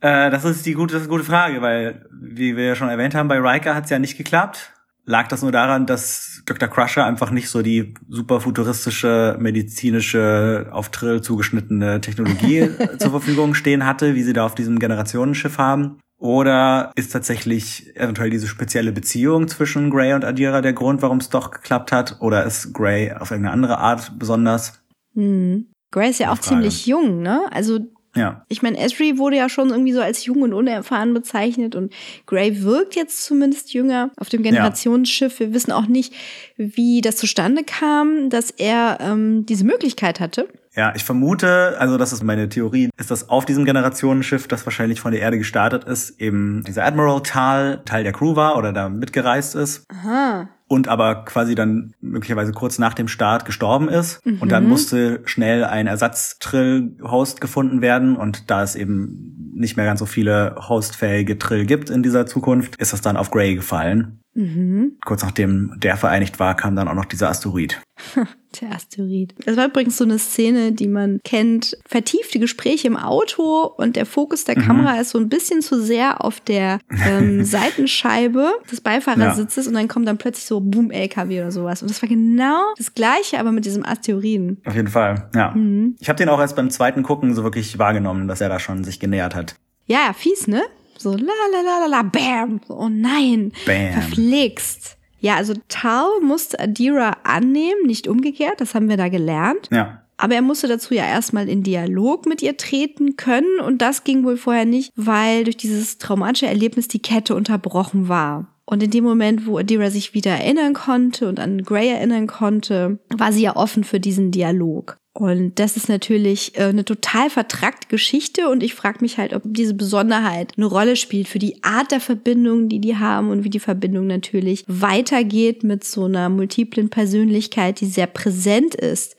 Speaker 1: äh, das ist die gute, das ist eine gute Frage, weil, wie wir ja schon erwähnt haben, bei Riker hat es ja nicht geklappt. Lag das nur daran, dass Dr. Crusher einfach nicht so die super futuristische, medizinische, auf Trill zugeschnittene Technologie zur Verfügung stehen hatte, wie sie da auf diesem Generationenschiff haben? Oder ist tatsächlich eventuell diese spezielle Beziehung zwischen Gray und Adira der Grund, warum es doch geklappt hat? Oder ist Gray auf irgendeine andere Art besonders?
Speaker 2: Hm. Gray ist ja auch
Speaker 1: Frage.
Speaker 2: ziemlich jung, ne? Also
Speaker 1: Ja.
Speaker 2: ich meine, Esri wurde ja schon irgendwie so als jung und unerfahren bezeichnet und Gray wirkt jetzt zumindest jünger auf dem Generationsschiff. Wir wissen auch nicht, wie das zustande kam, dass er ähm, diese Möglichkeit hatte.
Speaker 1: Ja, ich vermute, also das ist meine Theorie, ist, dass auf diesem Generationenschiff, das wahrscheinlich von der Erde gestartet ist, eben dieser Admiral Tal Teil der Crew war oder da mitgereist ist
Speaker 2: Aha.
Speaker 1: und aber quasi dann möglicherweise kurz nach dem Start gestorben ist. Und dann musste schnell ein Ersatztrill-Host gefunden werden und da es eben nicht mehr ganz so viele hostfähige Trill gibt in dieser Zukunft, ist das dann auf Gray gefallen. Mhm. Kurz nachdem der vereinigt war, kam dann auch noch dieser Asteroid.
Speaker 2: der Asteroid. Das war übrigens so eine Szene, die man kennt. Vertiefte Gespräche im Auto und der Fokus der mhm. Kamera ist so ein bisschen zu sehr auf der ähm, Seitenscheibe des Beifahrersitzes ja. und dann kommt dann plötzlich so Boom LKW oder sowas. Und das war genau das Gleiche, aber mit diesem Asteroiden.
Speaker 1: Auf jeden Fall, ja. Mhm. Ich habe den auch erst beim zweiten Gucken so wirklich wahrgenommen, dass er da schon sich genähert hat.
Speaker 2: Ja, fies, ne? So la la la la la, bam. Oh nein. Bam. Verflixt. Ja, also Tal musste Adira annehmen, nicht umgekehrt. Das haben wir da gelernt.
Speaker 1: Ja.
Speaker 2: Aber er musste dazu ja erstmal in Dialog mit ihr treten können und das ging wohl vorher nicht, weil durch dieses traumatische Erlebnis die Kette unterbrochen war. Und in dem Moment, wo Adira sich wieder erinnern konnte und an Gray erinnern konnte, war sie ja offen für diesen Dialog. Und das ist natürlich äh, eine total vertrackte Geschichte und ich frage mich halt, ob diese Besonderheit eine Rolle spielt für die Art der Verbindung, die die haben und wie die Verbindung natürlich weitergeht mit so einer multiplen Persönlichkeit, die sehr präsent ist.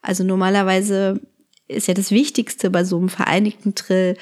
Speaker 2: Also normalerweise ist ja das Wichtigste bei so einem vereinigten Trill,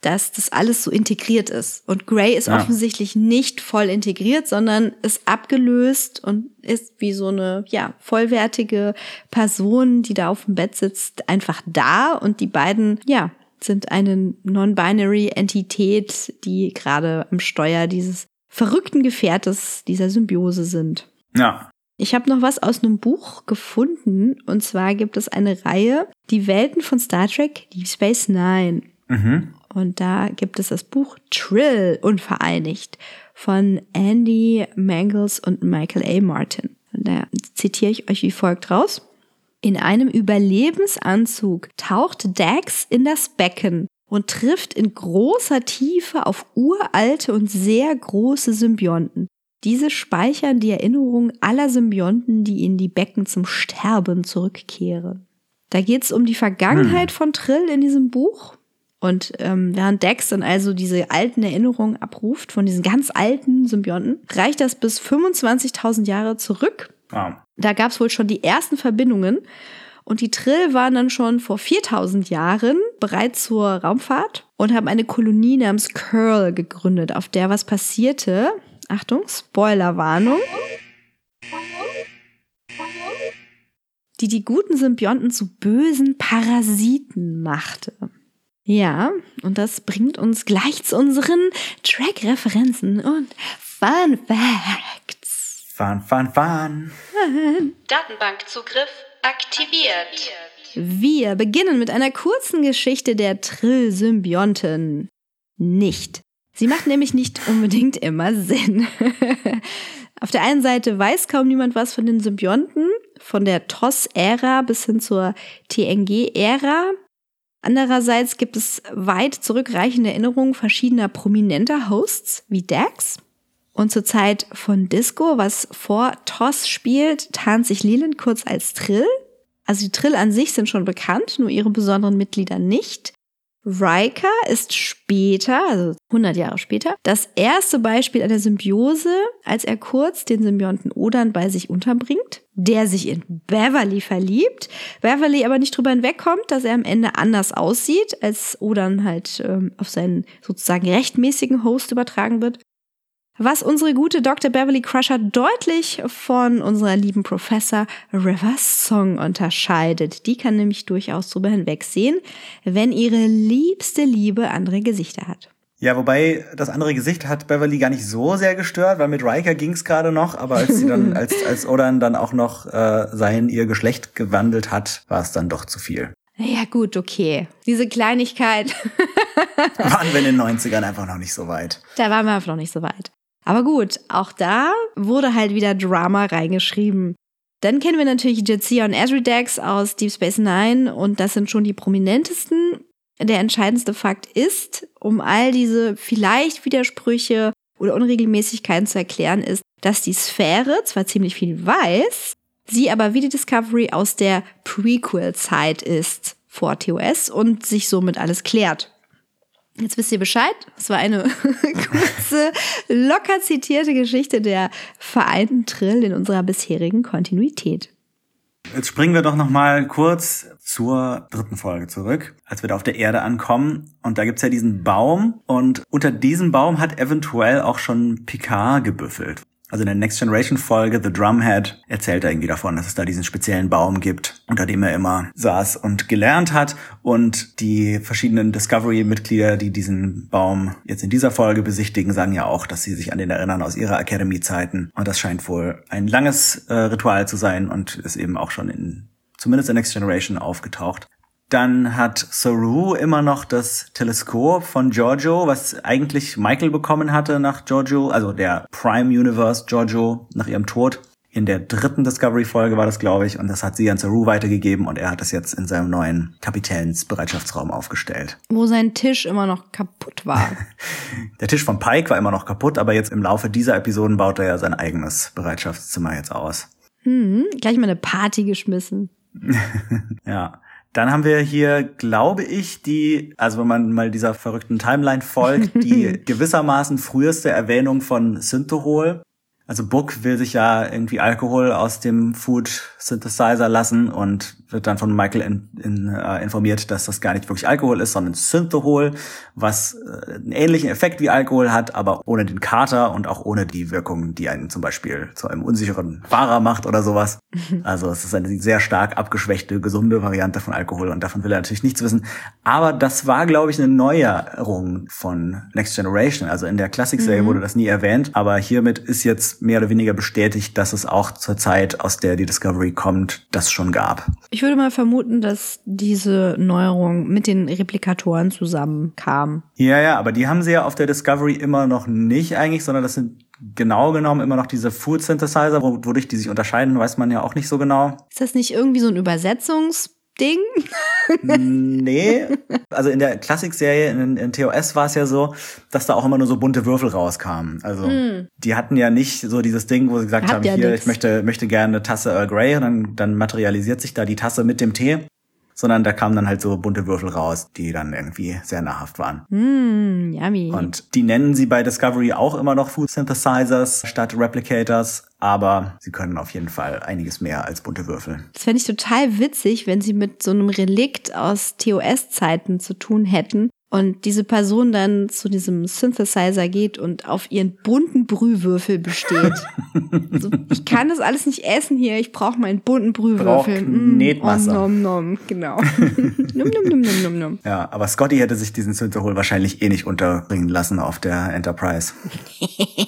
Speaker 2: dass das alles so integriert ist. Und Gray ist ja. offensichtlich nicht voll integriert, sondern ist abgelöst und ist wie so eine, ja, vollwertige Person, die da auf dem Bett sitzt, einfach da. Und die beiden, ja, sind eine non-binary Entität, die gerade am Steuer dieses verrückten Gefährtes, dieser Symbiose sind.
Speaker 1: Ja.
Speaker 2: Ich habe noch was aus einem Buch gefunden. Und zwar gibt es eine Reihe, die Welten von Star Trek, Deep Space Nine.
Speaker 1: Mhm.
Speaker 2: Und da gibt es das Buch Trill unvereinigt von Andy Mangles und Michael A. Martin. Und da zitiere ich euch wie folgt raus. In einem Überlebensanzug taucht Dax in das Becken und trifft in großer Tiefe auf uralte und sehr große Symbionten. Diese speichern die Erinnerungen aller Symbionten, die in die Becken zum Sterben zurückkehren. Da geht es um die Vergangenheit hm. von Trill in diesem Buch und ähm, während Dex dann also diese alten Erinnerungen abruft von diesen ganz alten Symbionten, reicht das bis 25.000 Jahre zurück.
Speaker 1: Wow.
Speaker 2: Da gab es wohl schon die ersten Verbindungen. Und die Trill waren dann schon vor 4000 Jahren bereit zur Raumfahrt und haben eine Kolonie namens Curl gegründet, auf der was passierte. Achtung, Spoilerwarnung. Die die guten Symbionten zu bösen Parasiten machte. Ja, und das bringt uns gleich zu unseren Track-Referenzen und Fun Facts.
Speaker 1: Fun, fun, fun.
Speaker 3: Datenbankzugriff aktiviert.
Speaker 2: Wir beginnen mit einer kurzen Geschichte der Trill-Symbionten. Nicht. Sie macht nämlich nicht unbedingt immer Sinn. Auf der einen Seite weiß kaum niemand was von den Symbionten, von der TOS-Ära bis hin zur TNG-Ära. Andererseits gibt es weit zurückreichende Erinnerungen verschiedener prominenter Hosts wie Dax. Und zur Zeit von Disco, was vor Toss spielt, tarnt sich Leland kurz als Trill. Also die Trill an sich sind schon bekannt, nur ihre besonderen Mitglieder nicht. Riker ist später, also 100 Jahre später, das erste Beispiel einer Symbiose, als er kurz den Symbionten Odan bei sich unterbringt, der sich in Beverly verliebt. Beverly aber nicht drüber hinwegkommt, dass er am Ende anders aussieht, als Odan halt ähm, auf seinen sozusagen rechtmäßigen Host übertragen wird was unsere gute Dr. Beverly Crusher deutlich von unserer lieben Professor River Song unterscheidet. Die kann nämlich durchaus drüber hinwegsehen, wenn ihre liebste Liebe andere Gesichter hat.
Speaker 1: Ja, wobei das andere Gesicht hat Beverly gar nicht so sehr gestört, weil mit Riker ging's gerade noch, aber als sie dann, als, als Odan dann auch noch äh, sein ihr Geschlecht gewandelt hat, war es dann doch zu viel.
Speaker 2: Ja, gut, okay. Diese Kleinigkeit.
Speaker 1: waren wir in den 90ern einfach noch nicht so weit.
Speaker 2: Da waren wir einfach noch nicht so weit. Aber gut, auch da wurde halt wieder Drama reingeschrieben. Dann kennen wir natürlich Jadzia und Azridex aus Deep Space Nine und das sind schon die prominentesten. Der entscheidendste Fakt ist, um all diese vielleicht Widersprüche oder Unregelmäßigkeiten zu erklären, ist, dass die Sphäre zwar ziemlich viel weiß, sie aber wie die Discovery aus der Prequel-Zeit ist vor TOS und sich somit alles klärt. Jetzt wisst ihr Bescheid. Es war eine kurze, locker zitierte Geschichte der vereinten Trill in unserer bisherigen Kontinuität.
Speaker 1: Jetzt springen wir doch noch mal kurz zur dritten Folge zurück, als wir da auf der Erde ankommen. Und da gibt's ja diesen Baum. Und unter diesem Baum hat eventuell auch schon Picard gebüffelt. Also in der Next Generation Folge The Drumhead erzählt er irgendwie davon, dass es da diesen speziellen Baum gibt, unter dem er immer saß und gelernt hat. Und die verschiedenen Discovery-Mitglieder, die diesen Baum jetzt in dieser Folge besichtigen, sagen ja auch, dass sie sich an den erinnern aus ihrer Academy-Zeiten. Und das scheint wohl ein langes äh, Ritual zu sein und ist eben auch schon in zumindest in Next Generation aufgetaucht. Dann hat Saru immer noch das Teleskop von Giorgio, was eigentlich Michael bekommen hatte nach Giorgio, also der Prime Universe Giorgio nach ihrem Tod. In der dritten Discovery-Folge war das, glaube ich, und das hat sie an Saru weitergegeben und er hat das jetzt in seinem neuen Kapitänsbereitschaftsraum aufgestellt.
Speaker 2: Wo sein Tisch immer noch kaputt war.
Speaker 1: der Tisch von Pike war immer noch kaputt, aber jetzt im Laufe dieser Episoden baut er ja sein eigenes Bereitschaftszimmer jetzt aus.
Speaker 2: Hm, gleich mal eine Party geschmissen.
Speaker 1: ja. Dann haben wir hier, glaube ich, die, also wenn man mal dieser verrückten Timeline folgt, die gewissermaßen früheste Erwähnung von Synthehol. Also Book will sich ja irgendwie Alkohol aus dem Food Synthesizer lassen und wird dann von Michael in, in, äh, informiert, dass das gar nicht wirklich Alkohol ist, sondern Synthehol, was äh, einen ähnlichen Effekt wie Alkohol hat, aber ohne den Kater und auch ohne die Wirkung, die einen zum Beispiel zu einem unsicheren Fahrer macht oder sowas. Also es ist eine sehr stark abgeschwächte, gesunde Variante von Alkohol und davon will er natürlich nichts wissen. Aber das war, glaube ich, eine Neuerung von Next Generation. Also in der Classic-Serie mhm. wurde das nie erwähnt, aber hiermit ist jetzt mehr oder weniger bestätigt, dass es auch zur Zeit, aus der die Discovery kommt, das schon gab.
Speaker 2: Ich würde mal vermuten, dass diese Neuerung mit den Replikatoren zusammenkam.
Speaker 1: Ja, ja, aber die haben sie ja auf der Discovery immer noch nicht eigentlich, sondern das sind genau genommen immer noch diese Food Synthesizer, wodurch die sich unterscheiden, weiß man ja auch nicht so genau.
Speaker 2: Ist das nicht irgendwie so ein Übersetzungs Ding?
Speaker 1: nee. Also in der Klassik-Serie in, in, TOS war es ja so, dass da auch immer nur so bunte Würfel rauskamen. Also mm. die hatten ja nicht so dieses Ding, wo sie gesagt Hat haben, ja hier, nix. ich möchte, möchte gerne eine Tasse Earl Grey und dann, dann materialisiert sich da die Tasse mit dem Tee sondern da kamen dann halt so bunte Würfel raus, die dann irgendwie sehr nahrhaft waren.
Speaker 2: Mm, yummy.
Speaker 1: Und die nennen sie bei Discovery auch immer noch Food Synthesizers statt Replicators, aber sie können auf jeden Fall einiges mehr als bunte Würfel.
Speaker 2: Das fände ich total witzig, wenn sie mit so einem Relikt aus TOS-Zeiten zu tun hätten und diese Person dann zu diesem Synthesizer geht und auf ihren bunten Brühwürfel besteht. also, ich kann das alles nicht essen hier, ich brauche meinen bunten Brühwürfel.
Speaker 1: Mm.
Speaker 2: Om, nom, nom, genau. num, num, num, num, num.
Speaker 1: Ja, aber Scotty hätte sich diesen Synthehol wahrscheinlich eh nicht unterbringen lassen auf der Enterprise.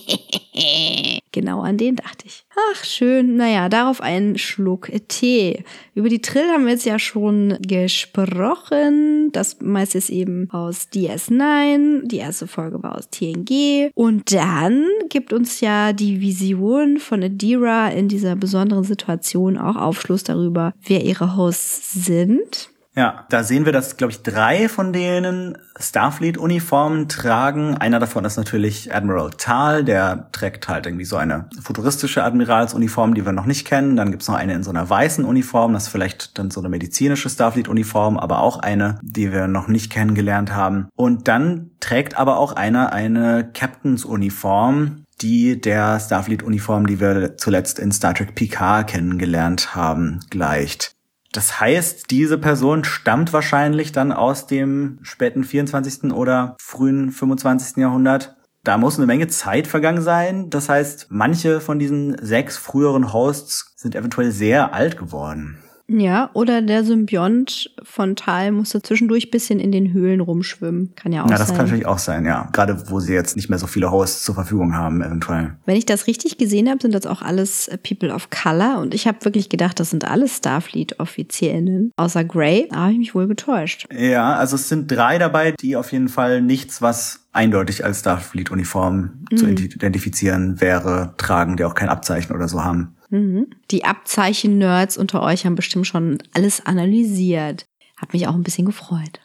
Speaker 2: genau an den dachte ich. Ach, schön. Naja, darauf einen Schluck Tee. Über die Trill haben wir jetzt ja schon gesprochen. Das meiste ist eben aus DS9. Die erste Folge war aus TNG. Und dann gibt uns ja die Vision von Adira in dieser besonderen Situation auch Aufschluss darüber, wer ihre Hosts sind.
Speaker 1: Ja, da sehen wir, dass, glaube ich, drei von denen Starfleet-Uniformen tragen. Einer davon ist natürlich Admiral Tal, der trägt halt irgendwie so eine futuristische Admiralsuniform, die wir noch nicht kennen. Dann gibt's noch eine in so einer weißen Uniform, das ist vielleicht dann so eine medizinische Starfleet-Uniform, aber auch eine, die wir noch nicht kennengelernt haben. Und dann trägt aber auch einer eine Captains-Uniform, die der Starfleet-Uniform, die wir zuletzt in Star Trek Picard kennengelernt haben, gleicht. Das heißt, diese Person stammt wahrscheinlich dann aus dem späten 24. oder frühen 25. Jahrhundert. Da muss eine Menge Zeit vergangen sein. Das heißt, manche von diesen sechs früheren Hosts sind eventuell sehr alt geworden.
Speaker 2: Ja, oder der Symbiont von Tal musste zwischendurch bisschen in den Höhlen rumschwimmen. Kann ja auch sein.
Speaker 1: Ja, das
Speaker 2: sein.
Speaker 1: kann natürlich auch sein, ja. Gerade wo sie jetzt nicht mehr so viele Hosts zur Verfügung haben, eventuell.
Speaker 2: Wenn ich das richtig gesehen habe, sind das auch alles äh, People of Color. Und ich habe wirklich gedacht, das sind alles Starfleet-Offizierinnen. Außer Grey, da habe ich mich wohl getäuscht.
Speaker 1: Ja, also es sind drei dabei, die auf jeden Fall nichts, was eindeutig als Starfleet-Uniform mhm. zu identifizieren wäre, tragen, die auch kein Abzeichen oder so haben.
Speaker 2: Mhm. Die Abzeichen-Nerds unter euch haben bestimmt schon alles analysiert. Hat mich auch ein bisschen gefreut.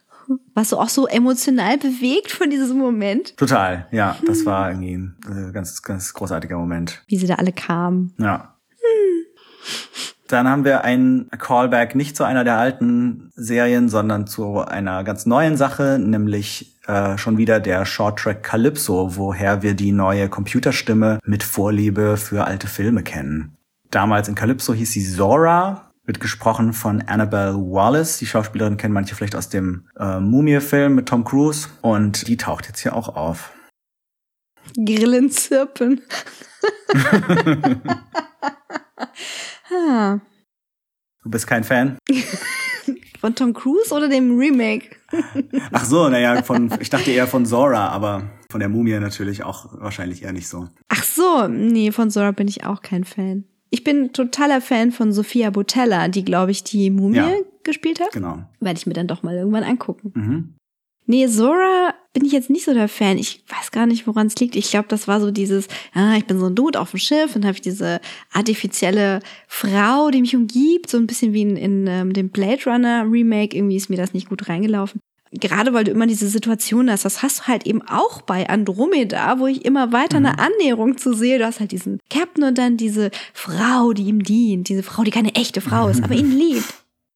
Speaker 2: Warst du auch so emotional bewegt von diesem Moment?
Speaker 1: Total, ja. Das war irgendwie ein äh, ganz, ganz großartiger Moment.
Speaker 2: Wie sie da alle kamen.
Speaker 1: Ja. Hm. Dann haben wir ein Callback nicht zu einer der alten Serien, sondern zu einer ganz neuen Sache, nämlich äh, schon wieder der Short Track Calypso, woher wir die neue Computerstimme mit Vorliebe für alte Filme kennen. Damals in Calypso hieß sie Zora, wird gesprochen von Annabelle Wallace. Die Schauspielerin kennen manche vielleicht aus dem äh, Mumie-Film mit Tom Cruise. Und die taucht jetzt hier auch auf.
Speaker 2: Grillen zirpen.
Speaker 1: ah. Du bist kein Fan?
Speaker 2: Von Tom Cruise oder dem Remake?
Speaker 1: Ach so, naja, von, ich dachte eher von Zora, aber von der Mumie natürlich auch wahrscheinlich eher nicht so.
Speaker 2: Ach so, nee, von Zora bin ich auch kein Fan. Ich bin totaler Fan von Sophia Botella, die, glaube ich, die Mumie ja, gespielt hat.
Speaker 1: Genau.
Speaker 2: Werde ich mir dann doch mal irgendwann angucken. Mhm. Nee, Zora bin ich jetzt nicht so der Fan. Ich weiß gar nicht, woran es liegt. Ich glaube, das war so dieses, ah, ich bin so ein Dude auf dem Schiff und habe ich diese artifizielle Frau, die mich umgibt, so ein bisschen wie in, in ähm, dem Blade Runner Remake. Irgendwie ist mir das nicht gut reingelaufen. Gerade weil du immer diese Situation hast, das hast du halt eben auch bei Andromeda, wo ich immer weiter eine mhm. Annäherung zu sehe. Du hast halt diesen Captain und dann diese Frau, die ihm dient, diese Frau, die keine echte Frau ist, aber ihn liebt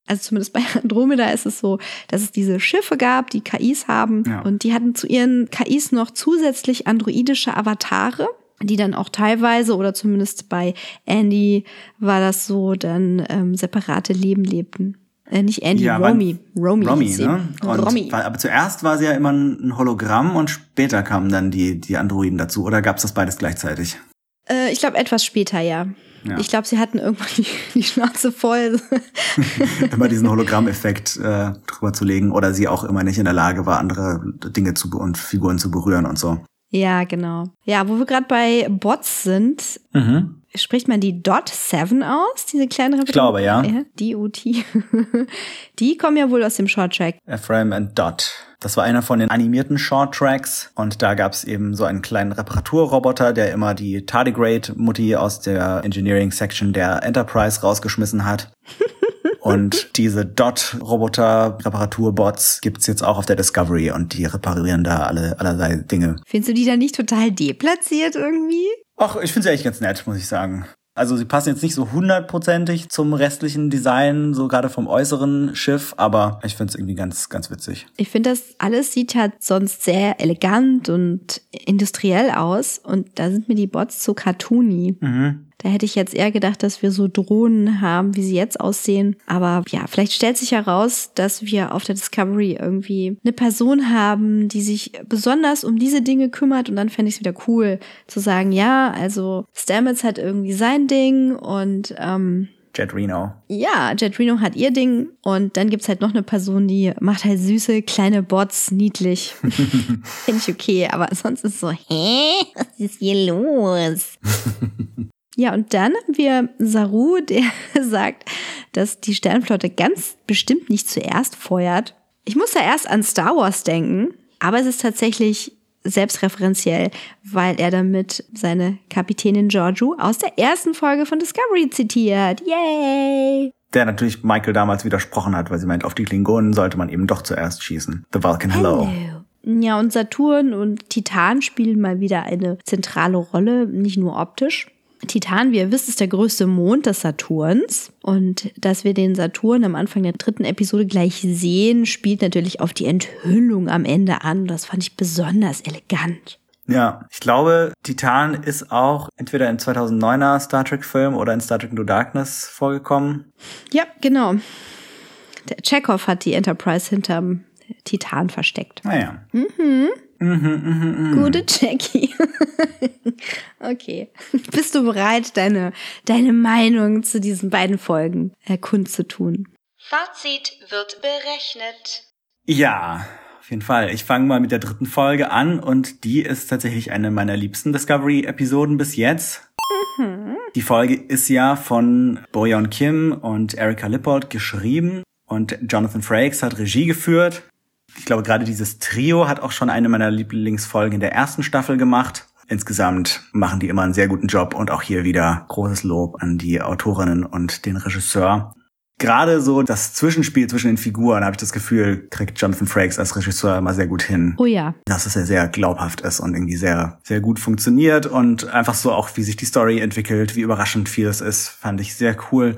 Speaker 2: also zumindest bei Andromeda ist es so, dass es diese Schiffe gab, die KIs haben ja. und die hatten zu ihren KIs noch zusätzlich androidische Avatare die dann auch teilweise oder zumindest bei Andy war das so, dann ähm, separate Leben lebten. Äh, nicht Andy, ja, Romy.
Speaker 1: Romy, Romy ne? Und Romy. War, aber zuerst war sie ja immer ein Hologramm und später kamen dann die, die Androiden dazu. Oder gab es das beides gleichzeitig?
Speaker 2: Äh, ich glaube etwas später, ja. Ja. Ich glaube, sie hatten irgendwann die, die Schnauze voll.
Speaker 1: immer diesen Hologrammeffekt äh, drüber zu legen oder sie auch immer nicht in der Lage war, andere Dinge zu und Figuren zu berühren und so.
Speaker 2: Ja, genau. Ja, wo wir gerade bei Bots sind, mhm. Spricht man die Dot 7 aus, diese kleinere
Speaker 1: Ich glaube, ja.
Speaker 2: ja D-O-T. die kommen ja wohl aus dem Short Track.
Speaker 1: Ephraim and Dot. Das war einer von den animierten Short Tracks und da gab es eben so einen kleinen Reparaturroboter, der immer die Tardigrade-Mutti aus der Engineering Section der Enterprise rausgeschmissen hat. Und diese Dot-Roboter-Reparaturbots gibt's jetzt auch auf der Discovery und die reparieren da alle allerlei Dinge.
Speaker 2: Findest du die da nicht total deplatziert irgendwie?
Speaker 1: Ach, ich finde sie eigentlich ganz nett, muss ich sagen. Also sie passen jetzt nicht so hundertprozentig zum restlichen Design, so gerade vom äußeren Schiff, aber ich finde es irgendwie ganz, ganz witzig.
Speaker 2: Ich finde, das alles sieht halt sonst sehr elegant und industriell aus und da sind mir die Bots so cartoony. Mhm. Da hätte ich jetzt eher gedacht, dass wir so Drohnen haben, wie sie jetzt aussehen. Aber ja, vielleicht stellt sich heraus, dass wir auf der Discovery irgendwie eine Person haben, die sich besonders um diese Dinge kümmert. Und dann fände ich es wieder cool zu sagen, ja, also Stamets hat irgendwie sein Ding und ähm,
Speaker 1: Jet Reno.
Speaker 2: Ja, Jet Reno hat ihr Ding und dann gibt's halt noch eine Person, die macht halt süße kleine Bots, niedlich. Finde ich okay, aber sonst ist es so, hä? Was ist hier los? Ja, und dann haben wir Saru, der sagt, dass die Sternflotte ganz bestimmt nicht zuerst feuert. Ich muss da erst an Star Wars denken, aber es ist tatsächlich selbstreferenziell, weil er damit seine Kapitänin Giorgio aus der ersten Folge von Discovery zitiert. Yay!
Speaker 1: Der natürlich Michael damals widersprochen hat, weil sie meint, auf die Klingonen sollte man eben doch zuerst schießen. The Vulcan Hello.
Speaker 2: Hello. Ja, und Saturn und Titan spielen mal wieder eine zentrale Rolle, nicht nur optisch. Titan, wie ihr wisst, ist der größte Mond des Saturns. Und dass wir den Saturn am Anfang der dritten Episode gleich sehen, spielt natürlich auf die Enthüllung am Ende an. Das fand ich besonders elegant.
Speaker 1: Ja, ich glaube, Titan ist auch entweder im 2009er Star Trek Film oder in Star Trek Into Darkness vorgekommen.
Speaker 2: Ja, genau. Der Chekhov hat die Enterprise hinterm Titan versteckt.
Speaker 1: Naja.
Speaker 2: Mhm. Mhm, mh, mh. Gute Jackie. okay. Bist du bereit, deine, deine Meinung zu diesen beiden Folgen kundzutun?
Speaker 3: Fazit wird berechnet.
Speaker 1: Ja, auf jeden Fall. Ich fange mal mit der dritten Folge an und die ist tatsächlich eine meiner liebsten Discovery-Episoden bis jetzt. Mhm. Die Folge ist ja von Boyon Kim und Erika Lippert geschrieben und Jonathan Frakes hat Regie geführt ich glaube, gerade dieses Trio hat auch schon eine meiner Lieblingsfolgen in der ersten Staffel gemacht. Insgesamt machen die immer einen sehr guten Job und auch hier wieder großes Lob an die Autorinnen und den Regisseur. Gerade so das Zwischenspiel zwischen den Figuren, habe ich das Gefühl, kriegt Jonathan Frakes als Regisseur immer sehr gut hin.
Speaker 2: Oh ja.
Speaker 1: Dass es ja sehr glaubhaft ist und irgendwie sehr, sehr gut funktioniert und einfach so auch, wie sich die Story entwickelt, wie überraschend viel es ist, fand ich sehr cool.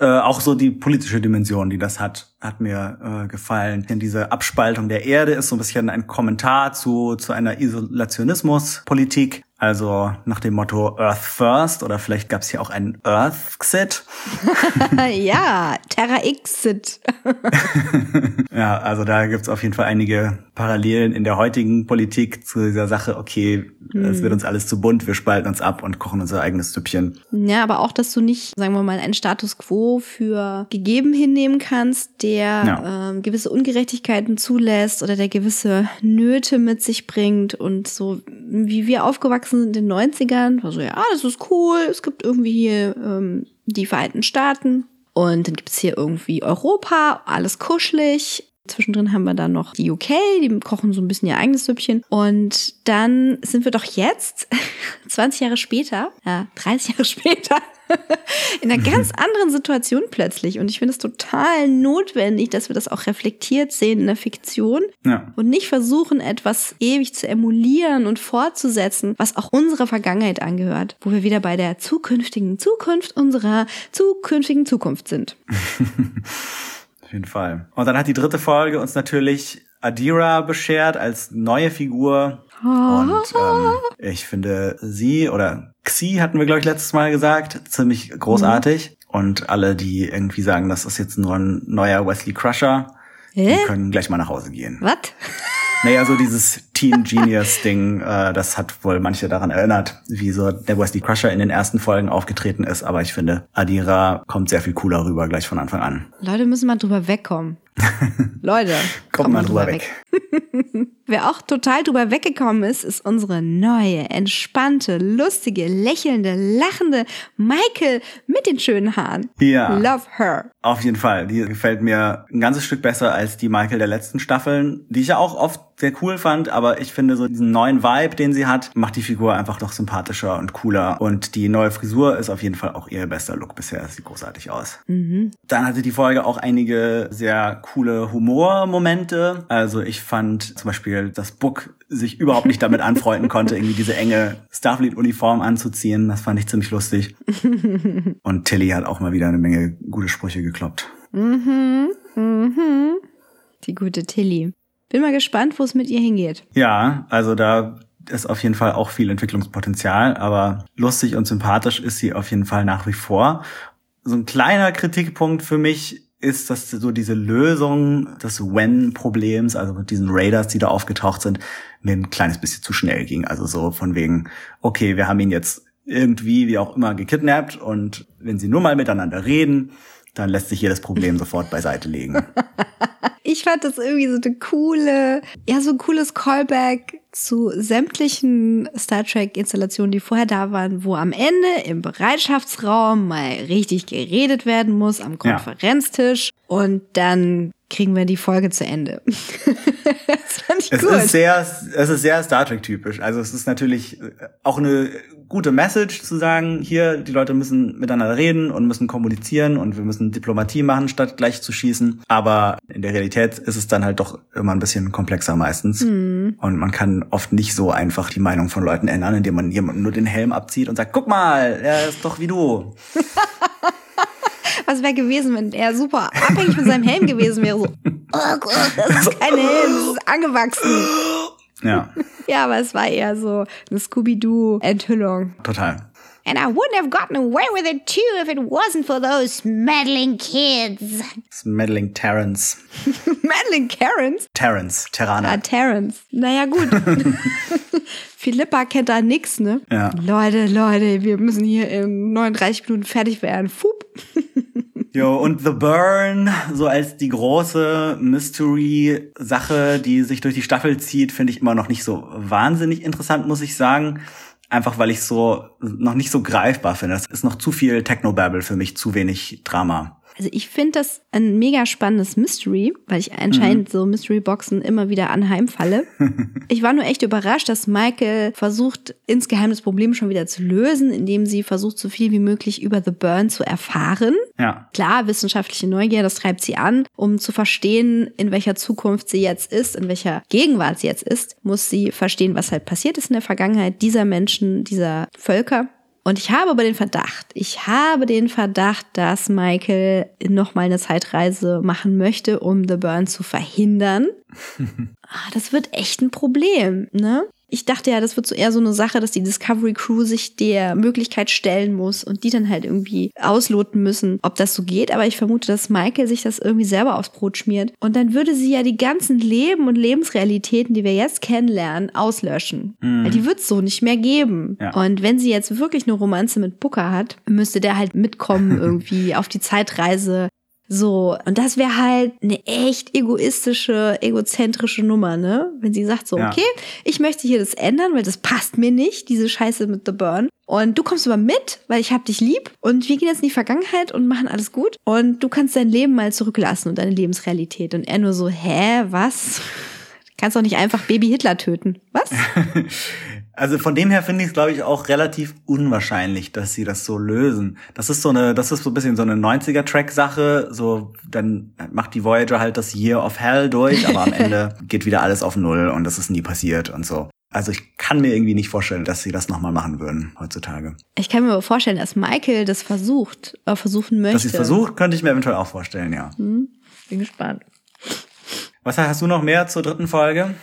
Speaker 1: Äh, auch so die politische Dimension, die das hat, hat mir äh, gefallen. Denn diese Abspaltung der Erde ist so ein bisschen ein Kommentar zu, zu einer Isolationismuspolitik. Also nach dem Motto Earth First oder vielleicht gab es hier auch einen Earthxit.
Speaker 2: ja, Terra Xit.
Speaker 1: ja, also da gibt's auf jeden Fall einige Parallelen in der heutigen Politik zu dieser Sache, okay, hm. es wird uns alles zu bunt, wir spalten uns ab und kochen unser eigenes Süppchen.
Speaker 2: Ja, aber auch, dass du nicht, sagen wir mal, einen Status quo für gegeben hinnehmen kannst, der ja. ähm, gewisse Ungerechtigkeiten zulässt oder der gewisse Nöte mit sich bringt und so, wie wir aufgewachsen sind in den 90ern, war so, ja, das ist cool, es gibt irgendwie hier ähm, die Vereinten Staaten und dann gibt's hier irgendwie Europa, alles kuschelig Zwischendrin haben wir dann noch die UK, die kochen so ein bisschen ihr eigenes Süppchen. Und dann sind wir doch jetzt, 20 Jahre später, ja, 30 Jahre später, in einer ganz anderen Situation plötzlich. Und ich finde es total notwendig, dass wir das auch reflektiert sehen in der Fiktion ja. und nicht versuchen, etwas ewig zu emulieren und fortzusetzen, was auch unserer Vergangenheit angehört, wo wir wieder bei der zukünftigen Zukunft unserer zukünftigen Zukunft sind.
Speaker 1: jeden Fall. Und dann hat die dritte Folge uns natürlich Adira beschert als neue Figur. Und ähm, ich finde sie oder Xi hatten wir, glaube ich, letztes Mal gesagt, ziemlich großartig. Mhm. Und alle, die irgendwie sagen, das ist jetzt nur ein neuer Wesley Crusher, äh? die können gleich mal nach Hause gehen.
Speaker 2: Was?
Speaker 1: Naja, so dieses Teen Genius Ding, äh, das hat wohl manche daran erinnert, wie so der Wesley Crusher in den ersten Folgen aufgetreten ist. Aber ich finde, Adira kommt sehr viel cooler rüber gleich von Anfang an.
Speaker 2: Leute müssen mal drüber wegkommen. Leute,
Speaker 1: kommt mal drüber weg.
Speaker 2: weg. Wer auch total drüber weggekommen ist, ist unsere neue, entspannte, lustige, lächelnde, lachende Michael mit den schönen Haaren.
Speaker 1: Ja.
Speaker 2: Love her.
Speaker 1: Auf jeden Fall. Die gefällt mir ein ganzes Stück besser als die Michael der letzten Staffeln, die ich ja auch oft sehr cool fand, aber ich finde so diesen neuen Vibe, den sie hat, macht die Figur einfach doch sympathischer und cooler. Und die neue Frisur ist auf jeden Fall auch ihr bester Look bisher. Sieht großartig aus. Mhm. Dann hatte die Folge auch einige sehr coole Humormomente. Also ich fand zum Beispiel, dass Book sich überhaupt nicht damit anfreunden konnte, irgendwie diese enge Starfleet-Uniform anzuziehen. Das fand ich ziemlich lustig. Und Tilly hat auch mal wieder eine Menge gute Sprüche gekloppt.
Speaker 2: Mhm. Mhm. Die gute Tilly. Bin mal gespannt, wo es mit ihr hingeht.
Speaker 1: Ja, also da ist auf jeden Fall auch viel Entwicklungspotenzial, aber lustig und sympathisch ist sie auf jeden Fall nach wie vor. So ein kleiner Kritikpunkt für mich ist, dass so diese Lösung des When-Problems, also mit diesen Raiders, die da aufgetaucht sind, mir ein kleines bisschen zu schnell ging. Also so von wegen, okay, wir haben ihn jetzt irgendwie, wie auch immer, gekidnappt und wenn sie nur mal miteinander reden, dann lässt sich jedes Problem sofort beiseite legen.
Speaker 2: ich fand das irgendwie so eine coole, ja, so ein cooles Callback zu sämtlichen Star Trek Installationen, die vorher da waren, wo am Ende im Bereitschaftsraum mal richtig geredet werden muss am Konferenztisch ja. und dann kriegen wir die Folge zu Ende.
Speaker 1: das fand ich es gut. Ist sehr, es ist sehr Star Trek typisch. Also es ist natürlich auch eine gute Message zu sagen, hier, die Leute müssen miteinander reden und müssen kommunizieren und wir müssen Diplomatie machen, statt gleich zu schießen. Aber in der Realität ist es dann halt doch immer ein bisschen komplexer meistens. Mhm. Und man kann oft nicht so einfach die Meinung von Leuten ändern, indem man jemandem nur den Helm abzieht und sagt, guck mal, er ist doch wie du.
Speaker 2: Was wäre gewesen, wenn er super abhängig von seinem Helm gewesen wäre? So, oh Gott, das ist kein Helm, das ist angewachsen.
Speaker 1: Ja.
Speaker 2: ja, aber es war eher so eine Scooby-Doo-Enthüllung.
Speaker 1: Total.
Speaker 2: And I wouldn't have gotten away with it too if it wasn't for those meddling kids.
Speaker 1: Meddling Terrence.
Speaker 2: meddling Terrence?
Speaker 1: Terrence, Terraner.
Speaker 2: Ah, Terrence. Naja, gut. Philippa kennt da nix, ne?
Speaker 1: Ja.
Speaker 2: Leute, Leute, wir müssen hier in 39 Minuten fertig werden. Fup.
Speaker 1: Jo, und The Burn, so als die große Mystery-Sache, die sich durch die Staffel zieht, finde ich immer noch nicht so wahnsinnig interessant, muss ich sagen. Einfach weil ich so noch nicht so greifbar finde. Das ist noch zu viel Technobabble für mich, zu wenig Drama.
Speaker 2: Also ich finde das ein mega spannendes Mystery, weil ich anscheinend mhm. so Mystery-Boxen immer wieder anheimfalle. ich war nur echt überrascht, dass Michael versucht, insgeheim das Problem schon wieder zu lösen, indem sie versucht, so viel wie möglich über The Burn zu erfahren.
Speaker 1: Ja.
Speaker 2: Klar, wissenschaftliche Neugier, das treibt sie an. Um zu verstehen, in welcher Zukunft sie jetzt ist, in welcher Gegenwart sie jetzt ist, muss sie verstehen, was halt passiert ist in der Vergangenheit dieser Menschen, dieser Völker. Und ich habe aber den Verdacht, ich habe den Verdacht, dass Michael nochmal eine Zeitreise machen möchte, um The Burn zu verhindern. ah, das wird echt ein Problem, ne? Ich dachte ja, das wird so eher so eine Sache, dass die Discovery Crew sich der Möglichkeit stellen muss und die dann halt irgendwie ausloten müssen, ob das so geht. Aber ich vermute, dass Michael sich das irgendwie selber aufs Brot schmiert. Und dann würde sie ja die ganzen Leben und Lebensrealitäten, die wir jetzt kennenlernen, auslöschen. Mhm. Weil die wird es so nicht mehr geben. Ja. Und wenn sie jetzt wirklich eine Romanze mit Booker hat, müsste der halt mitkommen irgendwie auf die Zeitreise so, und das wäre halt eine echt egoistische, egozentrische Nummer, ne? Wenn sie sagt so, ja. okay, ich möchte hier das ändern, weil das passt mir nicht, diese Scheiße mit The Burn. Und du kommst aber mit, weil ich hab dich lieb und wir gehen jetzt in die Vergangenheit und machen alles gut. Und du kannst dein Leben mal zurücklassen und deine Lebensrealität. Und er nur so, hä, was? kannst doch nicht einfach Baby Hitler töten. Was?
Speaker 1: Also von dem her finde ich es, glaube ich, auch relativ unwahrscheinlich, dass sie das so lösen. Das ist so eine, das ist so ein bisschen so eine 90er-Track-Sache. So, dann macht die Voyager halt das Year of Hell durch, aber am Ende geht wieder alles auf Null und das ist nie passiert und so. Also ich kann mir irgendwie nicht vorstellen, dass sie das nochmal machen würden heutzutage.
Speaker 2: Ich kann mir aber vorstellen, dass Michael das versucht, äh, versuchen möchte.
Speaker 1: Dass sie es versucht, könnte ich mir eventuell auch vorstellen, ja.
Speaker 2: Hm, bin gespannt.
Speaker 1: Was hast du noch mehr zur dritten Folge?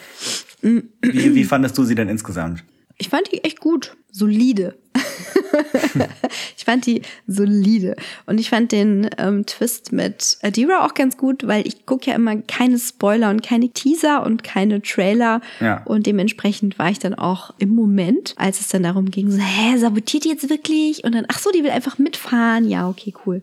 Speaker 1: Wie, wie fandest du sie denn insgesamt?
Speaker 2: Ich fand die echt gut, solide. ich fand die solide. Und ich fand den ähm, Twist mit Adira auch ganz gut, weil ich gucke ja immer keine Spoiler und keine Teaser und keine Trailer. Ja. Und dementsprechend war ich dann auch im Moment, als es dann darum ging, so, hä, sabotiert die jetzt wirklich? Und dann, ach so, die will einfach mitfahren. Ja, okay, cool.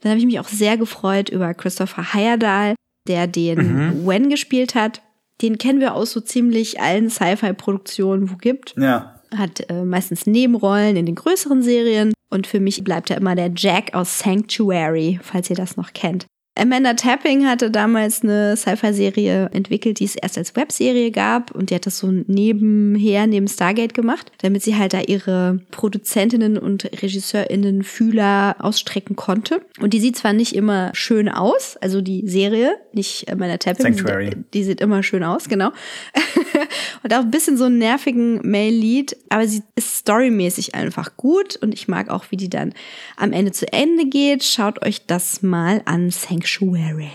Speaker 2: Dann habe ich mich auch sehr gefreut über Christopher Heyerdahl, der den mhm. Wen gespielt hat den kennen wir aus so ziemlich allen Sci-Fi-Produktionen, wo gibt.
Speaker 1: Ja.
Speaker 2: Hat äh, meistens Nebenrollen in den größeren Serien. Und für mich bleibt er immer der Jack aus Sanctuary, falls ihr das noch kennt. Amanda Tapping hatte damals eine Sci-Fi-Serie entwickelt, die es erst als Webserie gab und die hat das so nebenher, neben Stargate gemacht, damit sie halt da ihre Produzentinnen und RegisseurInnen Fühler ausstrecken konnte. Und die sieht zwar nicht immer schön aus, also die Serie, nicht Amanda Tapping,
Speaker 1: Sanctuary.
Speaker 2: Die, die sieht immer schön aus, genau. und auch ein bisschen so einen nervigen Male-Lead, aber sie ist storymäßig einfach gut und ich mag auch, wie die dann am Ende zu Ende geht. Schaut euch das mal an, Sanctuary. Sanctuary.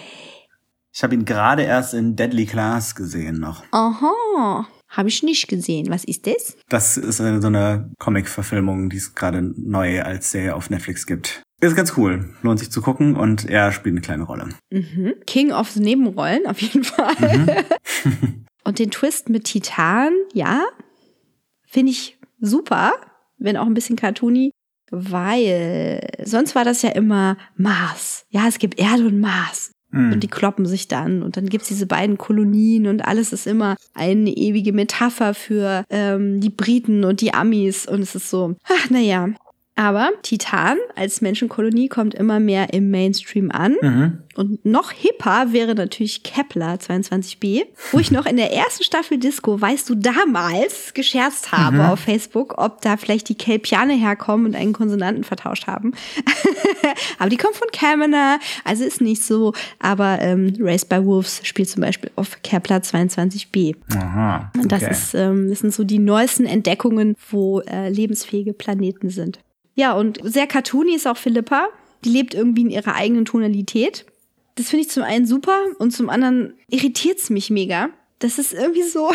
Speaker 1: Ich habe ihn gerade erst in Deadly Class gesehen noch.
Speaker 2: Aha. Habe ich nicht gesehen. Was ist das?
Speaker 1: Das ist so eine Comic-Verfilmung, die es gerade neu als Serie auf Netflix gibt. Ist ganz cool. Lohnt sich zu gucken und er spielt eine kleine Rolle.
Speaker 2: Mhm. King of the Nebenrollen, auf jeden Fall. Mhm. und den Twist mit Titan, ja, finde ich super, wenn auch ein bisschen cartoony weil sonst war das ja immer Mars. Ja, es gibt Erde und Mars. Mhm. Und die kloppen sich dann. Und dann gibt's diese beiden Kolonien und alles ist immer eine ewige Metapher für ähm, die Briten und die Amis. Und es ist so, ach, naja, aber Titan als Menschenkolonie kommt immer mehr im Mainstream an. Mhm. Und noch hipper wäre natürlich Kepler 22b, wo ich noch in der ersten Staffel Disco, weißt du, damals gescherzt habe mhm. auf Facebook, ob da vielleicht die Kelpiane herkommen und einen Konsonanten vertauscht haben. aber die kommt von Kamina, also ist nicht so. Aber ähm, Race by Wolves spielt zum Beispiel auf Kepler 22b.
Speaker 1: Aha, okay.
Speaker 2: Und das, ist, ähm, das sind so die neuesten Entdeckungen, wo äh, lebensfähige Planeten sind. Ja, und sehr cartoony ist auch Philippa. Die lebt irgendwie in ihrer eigenen Tonalität. Das finde ich zum einen super und zum anderen irritiert es mich mega. Das ist irgendwie so.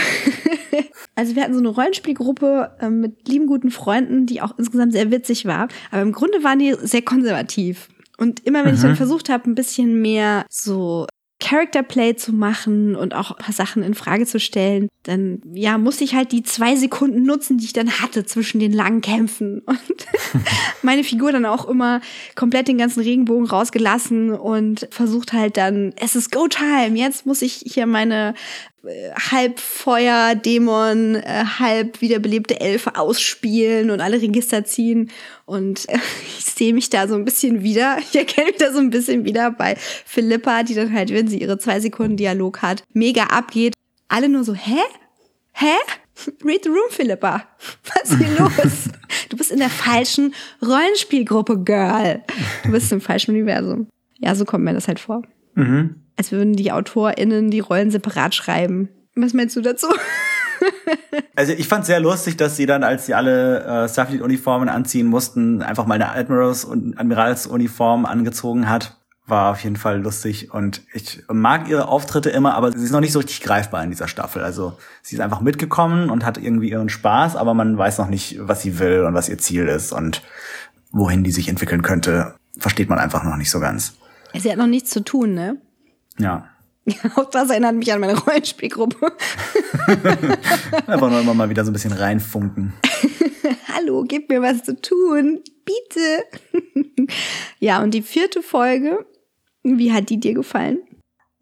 Speaker 2: also wir hatten so eine Rollenspielgruppe äh, mit lieben guten Freunden, die auch insgesamt sehr witzig war. Aber im Grunde waren die sehr konservativ. Und immer wenn mhm. ich dann mhm. versucht habe, ein bisschen mehr so Character Play zu machen und auch ein paar Sachen in Frage zu stellen, dann ja, musste ich halt die zwei Sekunden nutzen, die ich dann hatte zwischen den langen Kämpfen. Und meine Figur dann auch immer komplett den ganzen Regenbogen rausgelassen und versucht halt dann, es ist Go Time, jetzt muss ich hier meine halb Feuer, Dämon, äh, halb wiederbelebte Elfe ausspielen und alle Register ziehen. Und äh, ich sehe mich da so ein bisschen wieder. Ich erkenne mich da so ein bisschen wieder bei Philippa, die dann halt, wenn sie ihre zwei Sekunden Dialog hat, mega abgeht. Alle nur so, hä? Hä? Read the room, Philippa. Was ist hier los? Du bist in der falschen Rollenspielgruppe, Girl. Du bist im falschen Universum. Ja, so kommt mir das halt vor.
Speaker 1: Mhm
Speaker 2: als würden die AutorInnen die Rollen separat schreiben. Was meinst du dazu?
Speaker 1: also ich fand sehr lustig, dass sie dann, als sie alle äh, Starfleet-Uniformen anziehen mussten, einfach mal eine Admirals- und Admiralsuniform angezogen hat. war auf jeden Fall lustig und ich mag ihre Auftritte immer, aber sie ist noch nicht so richtig greifbar in dieser Staffel. Also sie ist einfach mitgekommen und hat irgendwie ihren Spaß, aber man weiß noch nicht, was sie will und was ihr Ziel ist und wohin die sich entwickeln könnte, versteht man einfach noch nicht so ganz.
Speaker 2: Sie hat noch nichts zu tun, ne?
Speaker 1: Ja.
Speaker 2: Auch das erinnert mich an meine Rollenspielgruppe.
Speaker 1: Einfach nur immer mal wieder so ein bisschen reinfunken.
Speaker 2: Hallo, gib mir was zu tun. Bitte. ja, und die vierte Folge, wie hat die dir gefallen?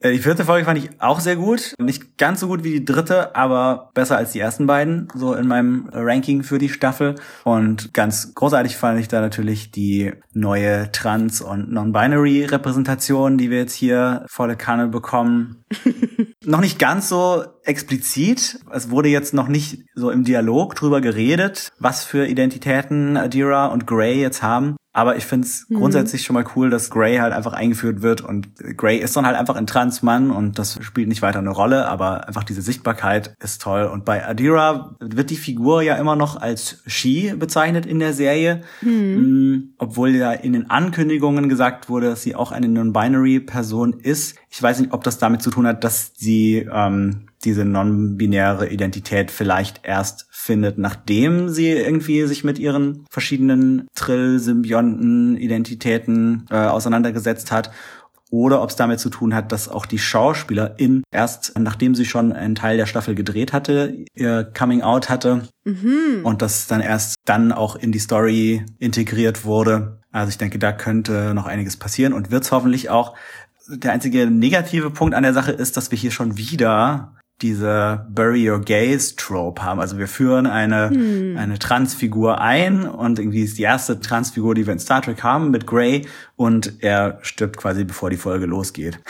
Speaker 1: Äh, die vierte Folge fand ich auch sehr gut. Nicht ganz so gut wie die dritte, aber besser als die ersten beiden, so in meinem Ranking für die Staffel. Und ganz großartig fand ich da natürlich die neue Trans- und Non-Binary-Repräsentation, die wir jetzt hier volle Kanne bekommen. noch nicht ganz so explizit. Es wurde jetzt noch nicht so im Dialog drüber geredet, was für Identitäten Adira und Grey jetzt haben. Aber ich finde es mhm. grundsätzlich schon mal cool, dass Grey halt einfach eingeführt wird und Grey ist dann halt einfach ein Transmann und das spielt nicht weiter eine Rolle, aber einfach diese Sichtbarkeit ist toll. Und bei Adira wird die Figur ja immer noch als She bezeichnet in der Serie, mhm. obwohl ja in den Ankündigungen gesagt wurde, dass sie auch eine Non-Binary-Person ist. Ich weiß nicht, ob das damit zu tun hat, dass sie ähm, diese non-binäre Identität vielleicht erst findet, nachdem sie irgendwie sich mit ihren verschiedenen Trill-Symbionten-Identitäten äh, auseinandergesetzt hat. Oder ob es damit zu tun hat, dass auch die Schauspielerin erst, nachdem sie schon einen Teil der Staffel gedreht hatte, ihr Coming Out hatte mhm. und das dann erst dann auch in die Story integriert wurde. Also ich denke, da könnte noch einiges passieren und wird es hoffentlich auch. Der einzige negative Punkt an der Sache ist, dass wir hier schon wieder diese Bury Your Gaze Trope haben. Also wir führen eine, hm. eine Transfigur ein und irgendwie ist die erste Transfigur, die wir in Star Trek haben mit Grey und er stirbt quasi bevor die Folge losgeht.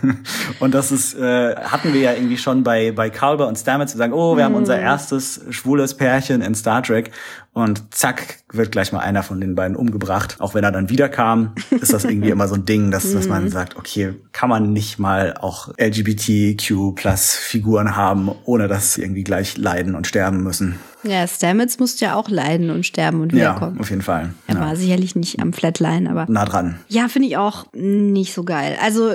Speaker 1: und das ist, äh, hatten wir ja irgendwie schon bei, bei Culber und Stamets zu sagen, oh, wir hm. haben unser erstes schwules Pärchen in Star Trek und zack, wird gleich mal einer von den beiden umgebracht. Auch wenn er dann wiederkam, ist das irgendwie immer so ein Ding, dass, dass man mhm. sagt, okay, kann man nicht mal auch LGBTQ plus Figuren haben, ohne dass sie irgendwie gleich leiden und sterben müssen.
Speaker 2: Ja, Stamets musste ja auch leiden und sterben und wiederkommen.
Speaker 1: Ja, auf jeden Fall.
Speaker 2: Er ja. war sicherlich nicht am Flatline, aber.
Speaker 1: Nah dran.
Speaker 2: Ja, finde ich auch nicht so geil. Also,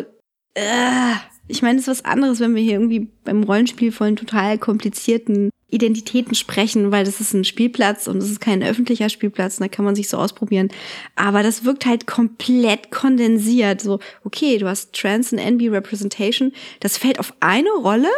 Speaker 2: äh, ich meine, es ist was anderes, wenn wir hier irgendwie beim Rollenspiel von total komplizierten Identitäten sprechen, weil das ist ein Spielplatz und es ist kein öffentlicher Spielplatz, und da kann man sich so ausprobieren. Aber das wirkt halt komplett kondensiert. So, okay, du hast Trans and NB Representation, das fällt auf eine Rolle.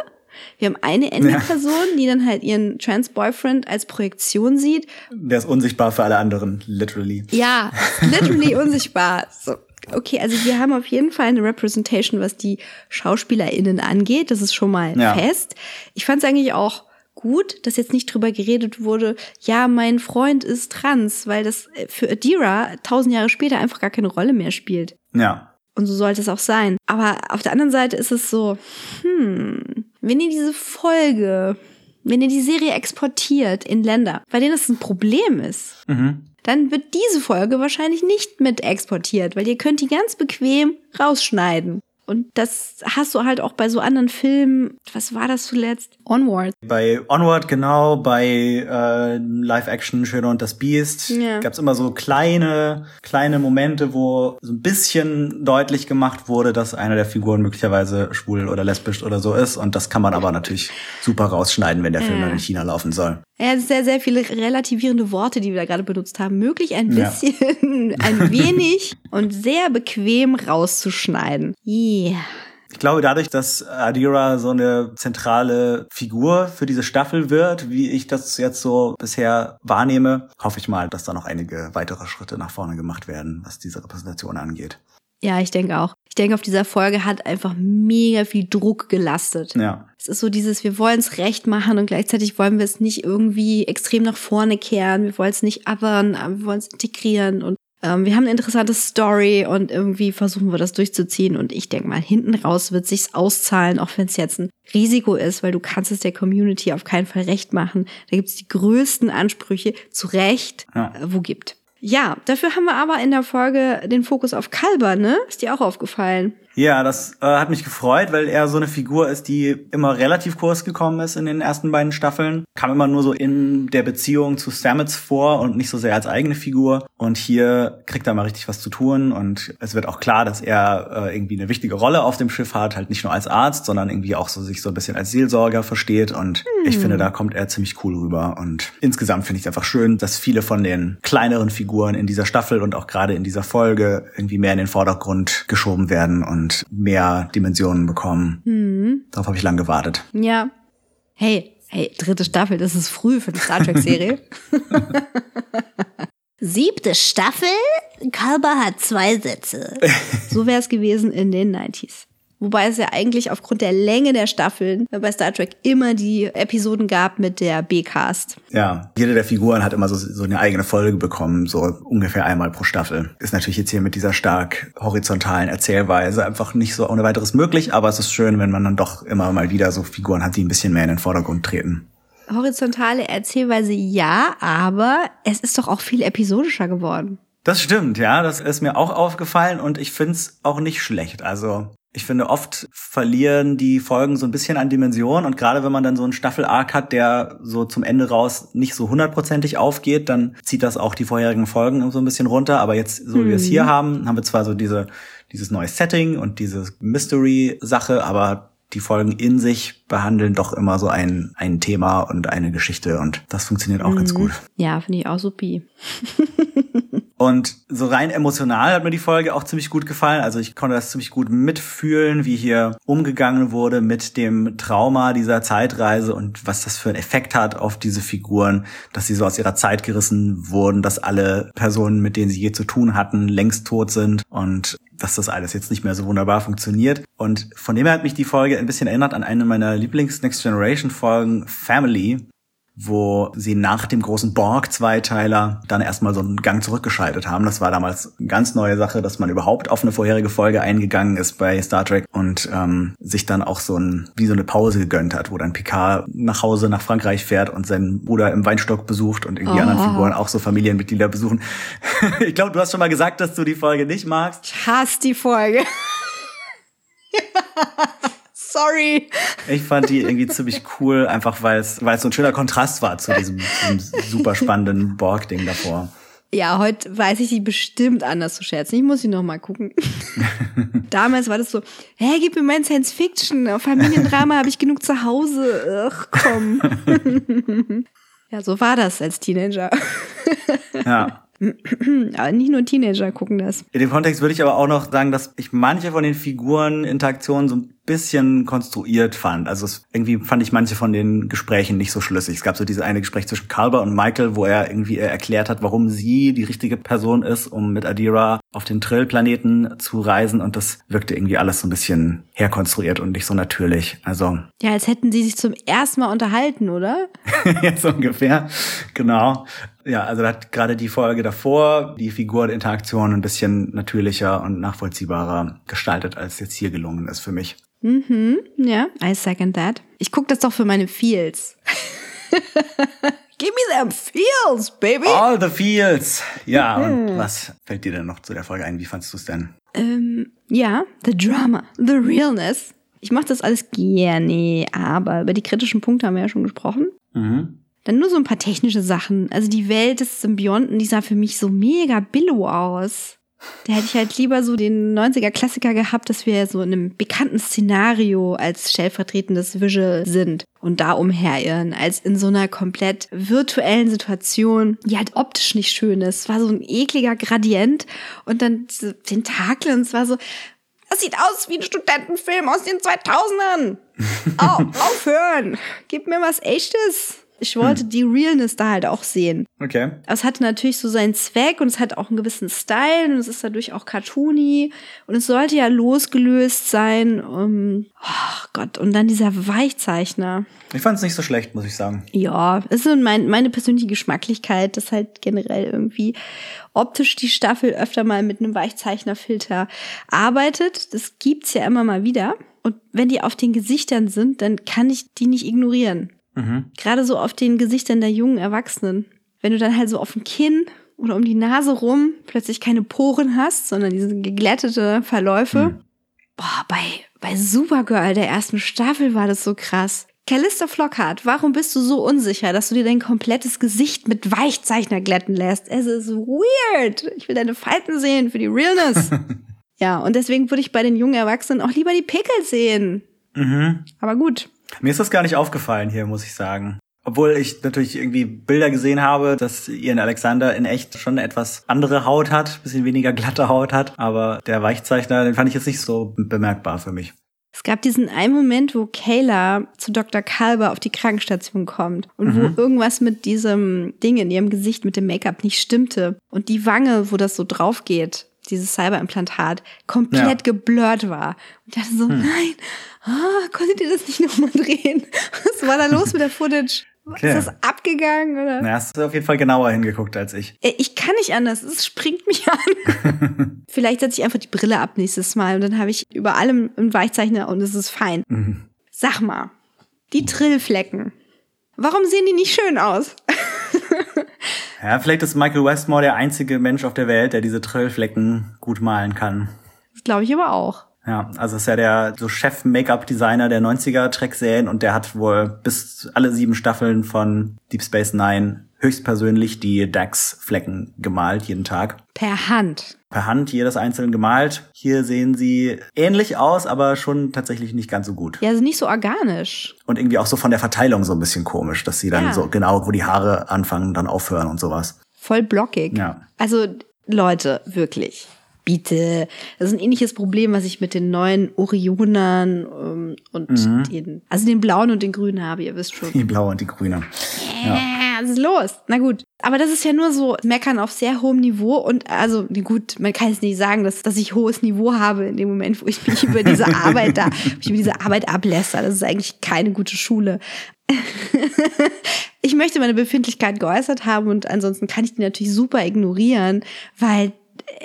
Speaker 2: Wir haben eine NB-Person, ja. die dann halt ihren Trans-Boyfriend als Projektion sieht.
Speaker 1: Der ist unsichtbar für alle anderen, literally.
Speaker 2: Ja, literally unsichtbar. So, okay, also wir haben auf jeden Fall eine Representation, was die SchauspielerInnen angeht. Das ist schon mal ja. fest. Ich fand es eigentlich auch gut, dass jetzt nicht drüber geredet wurde, ja, mein Freund ist trans, weil das für Adira tausend Jahre später einfach gar keine Rolle mehr spielt.
Speaker 1: Ja.
Speaker 2: Und so sollte es auch sein. Aber auf der anderen Seite ist es so, hm, wenn ihr diese Folge, wenn ihr die Serie exportiert in Länder, bei denen das ein Problem ist, mhm dann wird diese Folge wahrscheinlich nicht mit exportiert, weil ihr könnt die ganz bequem rausschneiden. Und das hast du halt auch bei so anderen Filmen. Was war das zuletzt? Onward.
Speaker 1: Bei Onward, genau, bei äh, Live-Action Schöner und das Biest ja. gab es immer so kleine, kleine Momente, wo so ein bisschen deutlich gemacht wurde, dass einer der Figuren möglicherweise schwul oder lesbisch oder so ist. Und das kann man aber natürlich super rausschneiden, wenn der Film ja. dann in China laufen soll.
Speaker 2: Ja, sehr, sehr viele relativierende Worte, die wir da gerade benutzt haben. Möglich ein bisschen, ja. ein wenig und sehr bequem rauszuschneiden. Yeah.
Speaker 1: Ich glaube, dadurch, dass Adira so eine zentrale Figur für diese Staffel wird, wie ich das jetzt so bisher wahrnehme, hoffe ich mal, dass da noch einige weitere Schritte nach vorne gemacht werden, was diese Repräsentation angeht.
Speaker 2: Ja, ich denke auch. Ich denke, auf dieser Folge hat einfach mega viel Druck gelastet.
Speaker 1: Ja.
Speaker 2: Es ist so dieses, wir wollen es recht machen und gleichzeitig wollen wir es nicht irgendwie extrem nach vorne kehren. Wir wollen es nicht aber wir wollen es integrieren und ähm, wir haben eine interessante Story und irgendwie versuchen wir das durchzuziehen. Und ich denke mal, hinten raus wird sich's auszahlen, auch wenn es jetzt ein Risiko ist, weil du kannst es der Community auf keinen Fall recht machen. Da gibt's die größten Ansprüche zu Recht, ja. äh, wo gibt. Ja, dafür haben wir aber in der Folge den Fokus auf Kalber, ne? Ist dir auch aufgefallen?
Speaker 1: Ja, das äh, hat mich gefreut, weil er so eine Figur ist, die immer relativ kurz gekommen ist in den ersten beiden Staffeln. Kam immer nur so in der Beziehung zu Stamets vor und nicht so sehr als eigene Figur. Und hier kriegt er mal richtig was zu tun und es wird auch klar, dass er äh, irgendwie eine wichtige Rolle auf dem Schiff hat, halt nicht nur als Arzt, sondern irgendwie auch so sich so ein bisschen als Seelsorger versteht. Und hm. ich finde, da kommt er ziemlich cool rüber. Und insgesamt finde ich es einfach schön, dass viele von den kleineren Figuren in dieser Staffel und auch gerade in dieser Folge irgendwie mehr in den Vordergrund geschoben werden und mehr Dimensionen bekommen. Mhm. Darauf habe ich lang gewartet.
Speaker 2: Ja. Hey, hey, dritte Staffel, das ist früh für eine Star Trek-Serie.
Speaker 4: Siebte Staffel? Kalber hat zwei Sätze.
Speaker 2: So wäre es gewesen in den 90s. Wobei es ja eigentlich aufgrund der Länge der Staffeln bei Star Trek immer die Episoden gab mit der B-Cast.
Speaker 1: Ja, jede der Figuren hat immer so, so eine eigene Folge bekommen, so ungefähr einmal pro Staffel. Ist natürlich jetzt hier mit dieser stark horizontalen Erzählweise einfach nicht so ohne weiteres möglich, aber es ist schön, wenn man dann doch immer mal wieder so Figuren hat, die ein bisschen mehr in den Vordergrund treten
Speaker 2: horizontale Erzählweise ja, aber es ist doch auch viel episodischer geworden.
Speaker 1: Das stimmt, ja, das ist mir auch aufgefallen und ich find's auch nicht schlecht. Also ich finde, oft verlieren die Folgen so ein bisschen an Dimension und gerade wenn man dann so einen Staffel-Arc hat, der so zum Ende raus nicht so hundertprozentig aufgeht, dann zieht das auch die vorherigen Folgen so ein bisschen runter. Aber jetzt, so wie wir es hier mhm. haben, haben wir zwar so diese, dieses neue Setting und diese Mystery-Sache, aber die Folgen in sich behandeln doch immer so ein, ein Thema und eine Geschichte und das funktioniert auch mhm. ganz gut.
Speaker 2: Ja, finde ich auch supi.
Speaker 1: Und so rein emotional hat mir die Folge auch ziemlich gut gefallen. Also ich konnte das ziemlich gut mitfühlen, wie hier umgegangen wurde mit dem Trauma dieser Zeitreise und was das für einen Effekt hat auf diese Figuren, dass sie so aus ihrer Zeit gerissen wurden, dass alle Personen, mit denen sie je zu tun hatten, längst tot sind und dass das alles jetzt nicht mehr so wunderbar funktioniert. Und von dem her hat mich die Folge ein bisschen erinnert an eine meiner Lieblings-Next Generation Folgen, Family, wo sie nach dem großen Borg-Zweiteiler dann erstmal so einen Gang zurückgeschaltet haben. Das war damals eine ganz neue Sache, dass man überhaupt auf eine vorherige Folge eingegangen ist bei Star Trek und ähm, sich dann auch so ein, wie so eine Pause gegönnt hat, wo dann Picard nach Hause nach Frankreich fährt und seinen Bruder im Weinstock besucht und irgendwie oh. anderen Figuren auch so Familienmitglieder besuchen. ich glaube, du hast schon mal gesagt, dass du die Folge nicht magst.
Speaker 2: Ich hasse die Folge. Sorry.
Speaker 1: Ich fand die irgendwie ziemlich cool, einfach weil es, weil es so ein schöner Kontrast war zu diesem, diesem super spannenden Borg-Ding davor.
Speaker 2: Ja, heute weiß ich die bestimmt anders zu schätzen. Ich muss sie noch mal gucken. Damals war das so, hä, gib mir mein Science Fiction, auf Familiendrama habe ich genug zu Hause. Ach, komm. ja, so war das als Teenager.
Speaker 1: ja.
Speaker 2: aber nicht nur Teenager gucken das.
Speaker 1: In dem Kontext würde ich aber auch noch sagen, dass ich manche von den Figureninteraktionen so ein bisschen konstruiert fand. Also es, irgendwie fand ich manche von den Gesprächen nicht so schlüssig. Es gab so diese eine Gespräch zwischen Kalber und Michael, wo er irgendwie erklärt hat, warum sie die richtige Person ist, um mit Adira auf den Trill-Planeten zu reisen. Und das wirkte irgendwie alles so ein bisschen herkonstruiert und nicht so natürlich. Also
Speaker 2: ja, als hätten sie sich zum ersten Mal unterhalten, oder?
Speaker 1: ja, so ungefähr. Genau. Ja, also da hat gerade die Folge davor die Figureninteraktion ein bisschen natürlicher und nachvollziehbarer gestaltet, als jetzt hier gelungen ist für mich.
Speaker 2: Mhm, ja, I second that. Ich gucke das doch für meine Feels. Give me them feels, baby.
Speaker 1: All the feels. Ja, und hm. was fällt dir denn noch zu der Folge ein? Wie fandst du es denn?
Speaker 2: Ähm, ja, the drama, the realness. Ich mache das alles gerne, aber über die kritischen Punkte haben wir ja schon gesprochen. Mhm. Dann nur so ein paar technische Sachen. Also die Welt des Symbionten, die sah für mich so mega billow aus. Da hätte ich halt lieber so den 90er-Klassiker gehabt, dass wir so in einem bekannten Szenario als stellvertretendes Visual sind und da umherirren, als in so einer komplett virtuellen Situation, die halt optisch nicht schön ist. Es war so ein ekliger Gradient und dann Tentakel und es war so, das sieht aus wie ein Studentenfilm aus den 2000ern. Oh, aufhören. Gib mir was echtes. Ich wollte hm. die Realness da halt auch sehen.
Speaker 1: Okay.
Speaker 2: Aber es hatte natürlich so seinen Zweck und es hat auch einen gewissen Style und es ist dadurch auch cartoony und es sollte ja losgelöst sein. Um, oh Gott, und dann dieser Weichzeichner.
Speaker 1: Ich fand es nicht so schlecht, muss ich sagen.
Speaker 2: Ja, ist so mein, meine persönliche Geschmacklichkeit, dass halt generell irgendwie optisch die Staffel öfter mal mit einem Weichzeichnerfilter arbeitet. Das gibt's ja immer mal wieder. Und wenn die auf den Gesichtern sind, dann kann ich die nicht ignorieren. Mhm. Gerade so auf den Gesichtern der jungen Erwachsenen. Wenn du dann halt so auf dem Kinn oder um die Nase rum plötzlich keine Poren hast, sondern diese geglättete Verläufe. Mhm. Boah, bei, bei Supergirl der ersten Staffel war das so krass. Callista Flockhart, warum bist du so unsicher, dass du dir dein komplettes Gesicht mit Weichzeichner glätten lässt? Es ist weird. Ich will deine Falten sehen für die Realness. ja, und deswegen würde ich bei den jungen Erwachsenen auch lieber die Pickel sehen.
Speaker 1: Mhm.
Speaker 2: Aber gut.
Speaker 1: Mir ist das gar nicht aufgefallen hier, muss ich sagen. Obwohl ich natürlich irgendwie Bilder gesehen habe, dass Ian Alexander in echt schon eine etwas andere Haut hat, bisschen weniger glatte Haut hat. Aber der Weichzeichner, den fand ich jetzt nicht so bemerkbar für mich.
Speaker 2: Es gab diesen einen Moment, wo Kayla zu Dr. Kalber auf die Krankenstation kommt und
Speaker 1: Mhm.
Speaker 2: wo irgendwas mit diesem Ding in ihrem Gesicht, mit dem Make-up nicht stimmte. Und die Wange, wo das so drauf geht, dieses Cyberimplantat, komplett geblurrt war. Und ich dachte so,
Speaker 1: Hm.
Speaker 2: nein, ah, konntet ihr das nicht nochmal drehen? Was war da los mit der Footage?
Speaker 1: Okay.
Speaker 2: Ist das abgegangen oder?
Speaker 1: Na, hast du auf jeden Fall genauer hingeguckt als ich.
Speaker 2: Äh, Ich kann nicht anders, es springt mich an. Vielleicht setze ich einfach die Brille ab nächstes Mal und dann habe ich über allem einen Weichzeichner und es ist fein.
Speaker 1: Mhm.
Speaker 2: Sag mal, die Trillflecken. Warum sehen die nicht schön aus?
Speaker 1: Ja, vielleicht ist Michael Westmore der einzige Mensch auf der Welt, der diese Trillflecken gut malen kann.
Speaker 2: Das glaube ich aber auch.
Speaker 1: Ja, also ist ja der so Chef-Make-up-Designer der 90er-Track-Serien und der hat wohl bis alle sieben Staffeln von Deep Space Nine höchstpersönlich die Dax-Flecken gemalt, jeden Tag.
Speaker 2: Per Hand.
Speaker 1: Per Hand jedes einzeln gemalt. Hier sehen sie ähnlich aus, aber schon tatsächlich nicht ganz so gut.
Speaker 2: Ja, also nicht so organisch.
Speaker 1: Und irgendwie auch so von der Verteilung so ein bisschen komisch, dass sie dann
Speaker 2: Ja.
Speaker 1: so genau, wo die Haare anfangen, dann aufhören und sowas.
Speaker 2: Voll blockig.
Speaker 1: Ja.
Speaker 2: Also, Leute, wirklich. Bitte. Das ist ein ähnliches Problem, was ich mit den neuen Orionern ähm, und
Speaker 1: Mhm.
Speaker 2: den, also den blauen und den grünen habe, ihr wisst schon.
Speaker 1: Die blaue und die grüne. Ja.
Speaker 2: Ja, was ist los? Na gut. Aber das ist ja nur so Meckern auf sehr hohem Niveau und also gut, man kann jetzt nicht sagen, dass, dass ich hohes Niveau habe in dem Moment, wo ich mich über diese Arbeit da, wo ich über diese Arbeit ablässer. Das ist eigentlich keine gute Schule. ich möchte meine Befindlichkeit geäußert haben und ansonsten kann ich die natürlich super ignorieren, weil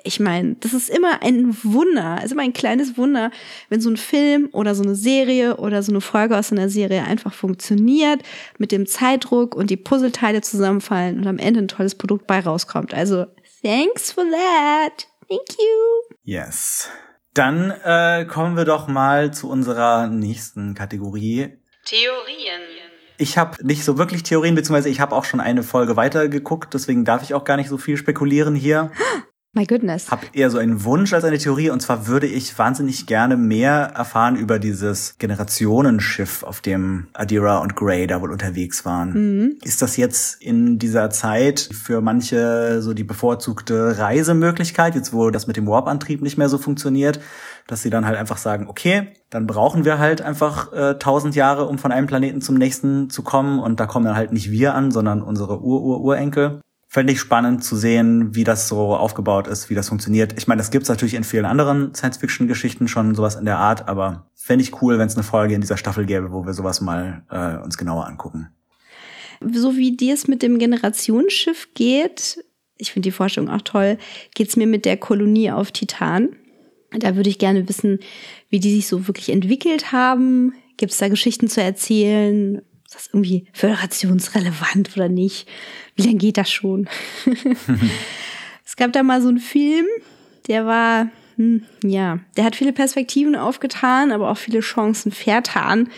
Speaker 2: ich meine, das ist immer ein Wunder, ist immer ein kleines Wunder, wenn so ein Film oder so eine Serie oder so eine Folge aus einer Serie einfach funktioniert, mit dem Zeitdruck und die Puzzleteile zusammenfallen und am Ende ein tolles Produkt bei rauskommt. Also, thanks for that. Thank you.
Speaker 1: Yes. Dann äh, kommen wir doch mal zu unserer nächsten Kategorie.
Speaker 3: Theorien.
Speaker 1: Ich habe nicht so wirklich Theorien, beziehungsweise ich habe auch schon eine Folge weitergeguckt, deswegen darf ich auch gar nicht so viel spekulieren hier.
Speaker 2: My goodness.
Speaker 1: Hab eher so einen Wunsch als eine Theorie und zwar würde ich wahnsinnig gerne mehr erfahren über dieses Generationenschiff, auf dem Adira und Grey da wohl unterwegs waren. Ist das jetzt in dieser Zeit für manche so die bevorzugte Reisemöglichkeit, jetzt wo das mit dem Warp-Antrieb nicht mehr so funktioniert, dass sie dann halt einfach sagen, okay, dann brauchen wir halt einfach äh, tausend Jahre, um von einem Planeten zum nächsten zu kommen und da kommen dann halt nicht wir an, sondern unsere Ur-Ur-Urenkel. Fände ich spannend zu sehen, wie das so aufgebaut ist, wie das funktioniert. Ich meine, das gibt's natürlich in vielen anderen Science-Fiction-Geschichten schon sowas in der Art, aber fände ich cool, wenn es eine Folge in dieser Staffel gäbe, wo wir sowas mal äh, uns genauer angucken.
Speaker 2: so wie dir es mit dem Generationsschiff geht, ich finde die Forschung auch toll, geht es mir mit der Kolonie auf Titan. Da würde ich gerne wissen, wie die sich so wirklich entwickelt haben. Gibt es da Geschichten zu erzählen? Ist das irgendwie föderationsrelevant oder nicht? Wie lange geht das schon? es gab da mal so einen Film, der war, hm, ja, der hat viele Perspektiven aufgetan, aber auch viele Chancen vertan.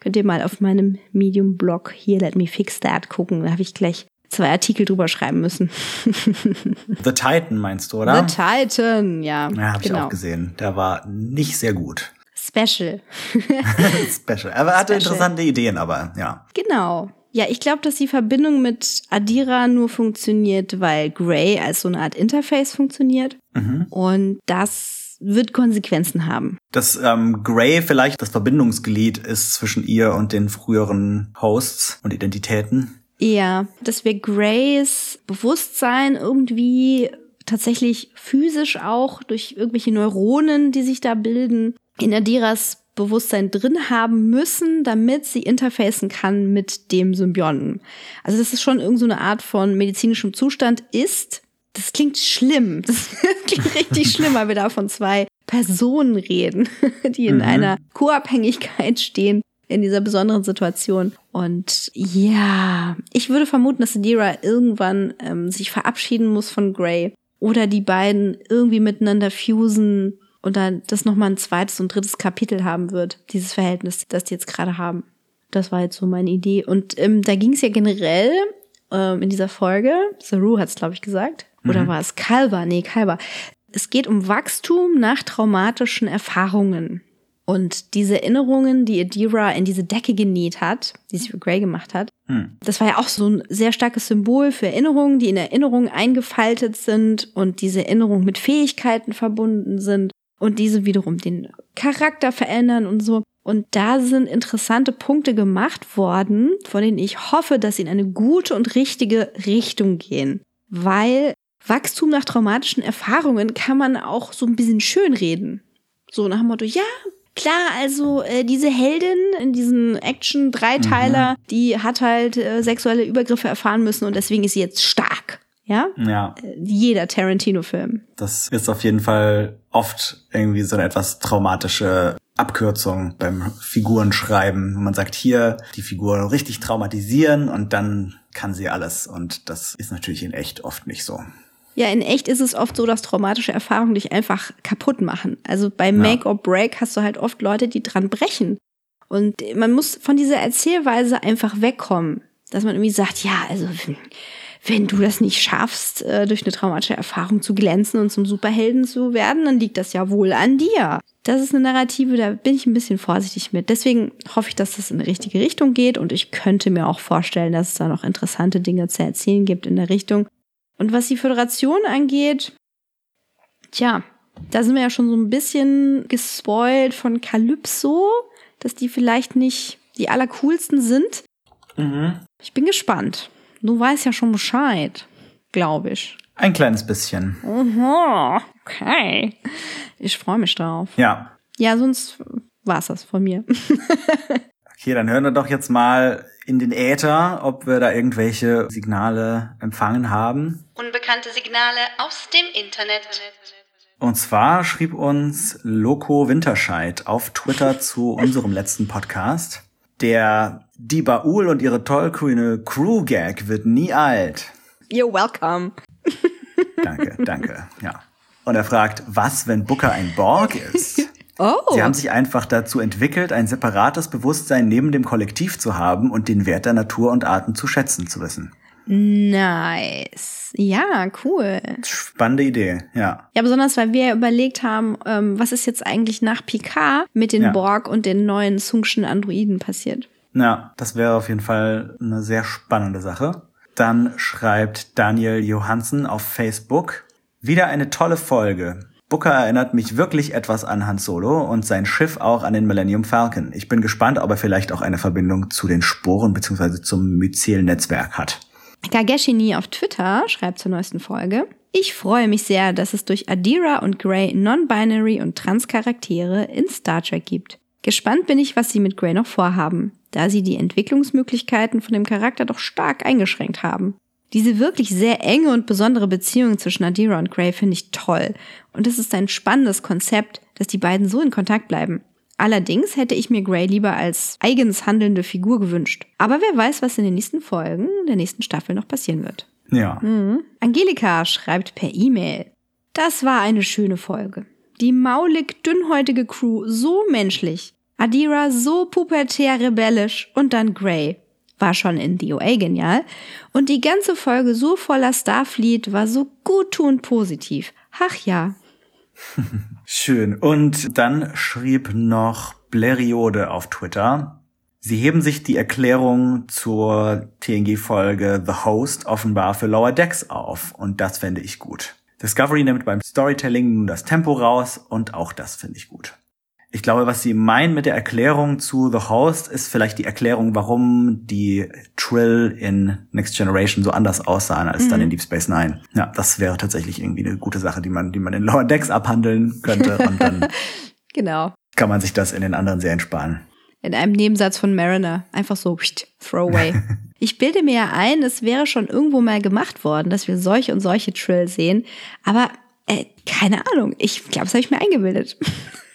Speaker 2: Könnt ihr mal auf meinem Medium-Blog hier Let Me Fix That gucken. Da habe ich gleich zwei Artikel drüber schreiben müssen.
Speaker 1: The Titan meinst du, oder?
Speaker 2: The Titan, ja.
Speaker 1: ja, habe ich
Speaker 2: genau.
Speaker 1: auch gesehen. Der war nicht sehr gut.
Speaker 2: Special.
Speaker 1: Special. Aber er hatte
Speaker 2: Special.
Speaker 1: interessante Ideen, aber ja.
Speaker 2: Genau. Ja, ich glaube, dass die Verbindung mit Adira nur funktioniert, weil Gray als so eine Art Interface funktioniert.
Speaker 1: Mhm.
Speaker 2: Und das wird Konsequenzen haben.
Speaker 1: Dass ähm, Grey vielleicht das Verbindungsglied ist zwischen ihr und den früheren Hosts und Identitäten.
Speaker 2: Ja, dass wir Grays Bewusstsein irgendwie tatsächlich physisch auch durch irgendwelche Neuronen, die sich da bilden, in Adiras Bewusstsein drin haben müssen, damit sie interfacen kann mit dem Symbionten. Also dass es schon irgendeine so eine Art von medizinischem Zustand ist. Das klingt schlimm. Das klingt richtig schlimm, weil wir da von zwei Personen reden, die in
Speaker 1: Mhm.
Speaker 2: einer Co-Abhängigkeit stehen in dieser besonderen Situation. Und ja, ich würde vermuten, dass Adira irgendwann ähm, sich verabschieden muss von Grey oder die beiden irgendwie miteinander fusen. Und dann das nochmal ein zweites und drittes Kapitel haben wird, dieses Verhältnis, das die jetzt gerade haben. Das war jetzt so meine Idee. Und ähm, da ging es ja generell ähm, in dieser Folge, Saru hat es, glaube ich, gesagt, oder war es Kalber? Nee, Kalber. Es geht um Wachstum nach traumatischen Erfahrungen. Und diese Erinnerungen, die Adira in diese Decke genäht hat, die sie für Grey gemacht hat,
Speaker 1: Hm.
Speaker 2: das war ja auch so ein sehr starkes Symbol für Erinnerungen, die in Erinnerungen eingefaltet sind und diese Erinnerungen mit Fähigkeiten verbunden sind und diese wiederum den Charakter verändern und so. Und da sind interessante Punkte gemacht worden, von denen ich hoffe, dass sie in eine gute und richtige Richtung gehen. Weil Wachstum nach traumatischen Erfahrungen kann man auch so ein bisschen schönreden. So nach dem Motto, ja, klar, also äh, diese Heldin in diesem Action-Dreiteiler, die hat halt äh, sexuelle Übergriffe erfahren müssen und deswegen ist sie jetzt stark. Ja?
Speaker 1: Ja,
Speaker 2: Jeder Tarantino-Film.
Speaker 1: das ist auf jeden Fall oft irgendwie so eine etwas traumatische Abkürzung beim Figurenschreiben. Man sagt hier die Figur richtig traumatisieren und dann kann sie alles. Und das ist natürlich in echt oft nicht so.
Speaker 2: Ja, in echt ist es oft so, dass traumatische Erfahrungen dich einfach kaputt machen. Also bei Make or Break hast du halt oft Leute, die dran brechen. Und man muss von dieser Erzählweise einfach wegkommen. Dass man irgendwie sagt, ja, also wenn, du das nicht schaffst, äh, durch eine traumatische Erfahrung zu glänzen und zum Superhelden zu werden, dann liegt das ja wohl an dir. Das ist eine Narrative, da bin ich ein bisschen vorsichtig mit. Deswegen hoffe ich, dass das in die richtige Richtung geht und ich könnte mir auch vorstellen, dass es da noch interessante Dinge zu erzählen gibt in der Richtung. Und was die Föderation angeht, tja, da sind wir ja schon so ein bisschen gespoilt von Calypso, dass die vielleicht nicht die allercoolsten sind. Ich bin gespannt. Du weißt ja schon Bescheid, glaube ich.
Speaker 1: Ein kleines bisschen.
Speaker 2: Aha, okay. Ich freue mich drauf.
Speaker 1: Ja.
Speaker 2: Ja, sonst war's das von mir.
Speaker 1: Okay, dann hören wir doch jetzt mal in den Äther, ob wir da irgendwelche Signale empfangen haben.
Speaker 3: Unbekannte Signale aus dem Internet.
Speaker 1: Und zwar schrieb uns Loco Winterscheid auf Twitter zu unserem letzten Podcast. Der Die Baul und ihre tollkühne Crew-Gag wird nie alt.
Speaker 2: You're welcome.
Speaker 1: Danke, danke, ja. Und er fragt, was, wenn Booker ein Borg ist?
Speaker 2: Oh.
Speaker 1: Sie haben sich einfach dazu entwickelt, ein separates Bewusstsein neben dem Kollektiv zu haben und den Wert der Natur und Arten zu schätzen zu wissen.
Speaker 2: Nice. Ja, cool.
Speaker 1: Spannende Idee, ja.
Speaker 2: Ja, besonders, weil wir überlegt haben, ähm, was ist jetzt eigentlich nach Picard mit den
Speaker 1: Ja.
Speaker 2: Borg und den neuen Sungschen Androiden passiert.
Speaker 1: Ja, das wäre auf jeden Fall eine sehr spannende Sache. Dann schreibt Daniel Johansen auf Facebook, wieder eine tolle Folge. Booker erinnert mich wirklich etwas an Han Solo und sein Schiff auch an den Millennium Falcon. Ich bin gespannt, ob er vielleicht auch eine Verbindung zu den Sporen bzw. zum Myzel-Netzwerk hat.
Speaker 2: Kageshini auf Twitter schreibt zur neuesten Folge. Ich freue mich sehr, dass es durch Adira und Grey Non-Binary und Trans-Charaktere in Star Trek gibt. Gespannt bin ich, was sie mit Grey noch vorhaben, da sie die Entwicklungsmöglichkeiten von dem Charakter doch stark eingeschränkt haben. Diese wirklich sehr enge und besondere Beziehung zwischen Adira und Grey finde ich toll. Und es ist ein spannendes Konzept, dass die beiden so in Kontakt bleiben. Allerdings hätte ich mir Grey lieber als eigens handelnde Figur gewünscht. Aber wer weiß, was in den nächsten Folgen der nächsten Staffel noch passieren wird.
Speaker 1: Ja,
Speaker 2: Angelika schreibt per E-Mail. Das war eine schöne Folge. Die maulig dünnhäutige Crew so menschlich. Adira so pubertär rebellisch und dann Grey. War schon in DOA genial. Und die ganze Folge so voller Starfleet war so guttunend positiv. Ach ja.
Speaker 1: Schön. Und dann schrieb noch Bleriode auf Twitter. Sie heben sich die Erklärung zur TNG-Folge The Host offenbar für Lower Decks auf. Und das fände ich gut. Discovery nimmt beim Storytelling nun das Tempo raus und auch das finde ich gut. Ich glaube, was Sie meinen mit der Erklärung zu The Host ist vielleicht die Erklärung, warum die Trill in Next Generation so anders aussahen als dann in Deep Space Nine. Ja, das wäre tatsächlich irgendwie eine gute Sache, die man, die man in Lower Decks abhandeln könnte und dann
Speaker 2: Genau.
Speaker 1: kann man sich das in den anderen Serien sparen.
Speaker 2: In einem Nebensatz von Mariner. Einfach so, pst, throwaway. Ich bilde mir ja ein, es wäre schon irgendwo mal gemacht worden, dass wir solche und solche Trill sehen. Aber äh, keine Ahnung. Ich glaube, das habe ich mir eingebildet.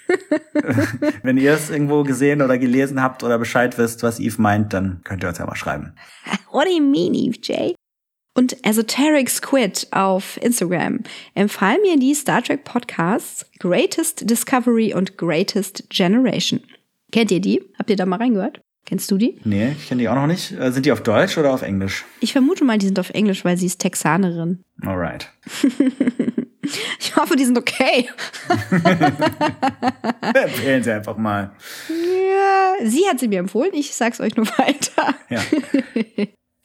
Speaker 1: Wenn ihr es irgendwo gesehen oder gelesen habt oder Bescheid wisst, was Eve meint, dann könnt ihr uns ja mal schreiben.
Speaker 2: What do you mean, Eve J? und Esoteric Squid auf Instagram empfahlen mir die Star Trek Podcasts Greatest Discovery und Greatest Generation. Kennt ihr die? Habt ihr da mal reingehört? Kennst du die?
Speaker 1: Nee, ich kenne die auch noch nicht. Äh, sind die auf Deutsch oder auf Englisch?
Speaker 2: Ich vermute mal, die sind auf Englisch, weil sie ist Texanerin.
Speaker 1: Alright.
Speaker 2: Ich hoffe, die sind okay.
Speaker 1: Empfehlen Sie einfach mal.
Speaker 2: Ja, sie hat sie mir empfohlen. Ich sag's euch nur weiter.
Speaker 1: Ja.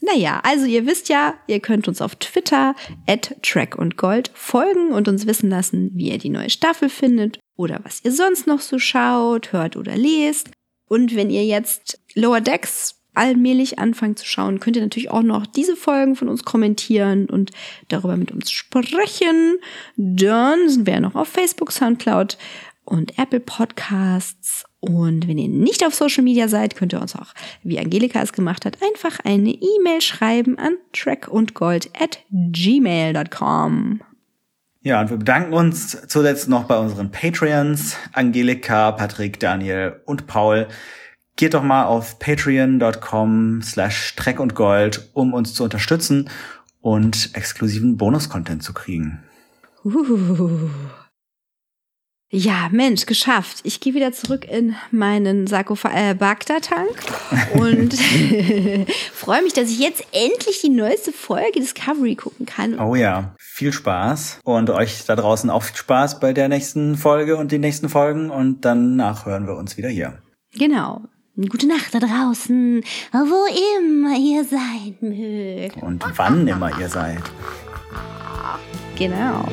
Speaker 2: Naja, also ihr wisst ja, ihr könnt uns auf Twitter at Track und Gold folgen und uns wissen lassen, wie ihr die neue Staffel findet oder was ihr sonst noch so schaut, hört oder lest. Und wenn ihr jetzt Lower Decks allmählich anfangt zu schauen, könnt ihr natürlich auch noch diese Folgen von uns kommentieren und darüber mit uns sprechen. Dann sind wir ja noch auf Facebook, Soundcloud und Apple Podcasts. Und wenn ihr nicht auf Social Media seid, könnt ihr uns auch, wie Angelika es gemacht hat, einfach eine E-Mail schreiben an trackundgold at gmail.com.
Speaker 1: Ja, und wir bedanken uns zuletzt noch bei unseren Patreons, Angelika, Patrick, Daniel und Paul. Geht doch mal auf patreon.com slash Treck und Gold, um uns zu unterstützen und exklusiven Bonus-Content zu kriegen.
Speaker 2: Uh. Ja, Mensch, geschafft. Ich gehe wieder zurück in meinen Sarkophag-Tank und freue mich, dass ich jetzt endlich die neueste Folge Discovery gucken kann.
Speaker 1: Oh ja, viel Spaß und euch da draußen auch viel Spaß bei der nächsten Folge und den nächsten Folgen und danach hören wir uns wieder hier.
Speaker 2: Genau.
Speaker 4: Gute Nacht da draußen, wo immer ihr sein mögt.
Speaker 1: Und wann immer ihr seid.
Speaker 2: Genau.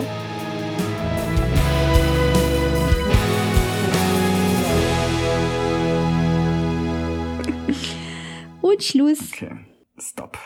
Speaker 2: Und Schluss.
Speaker 1: Okay, stop.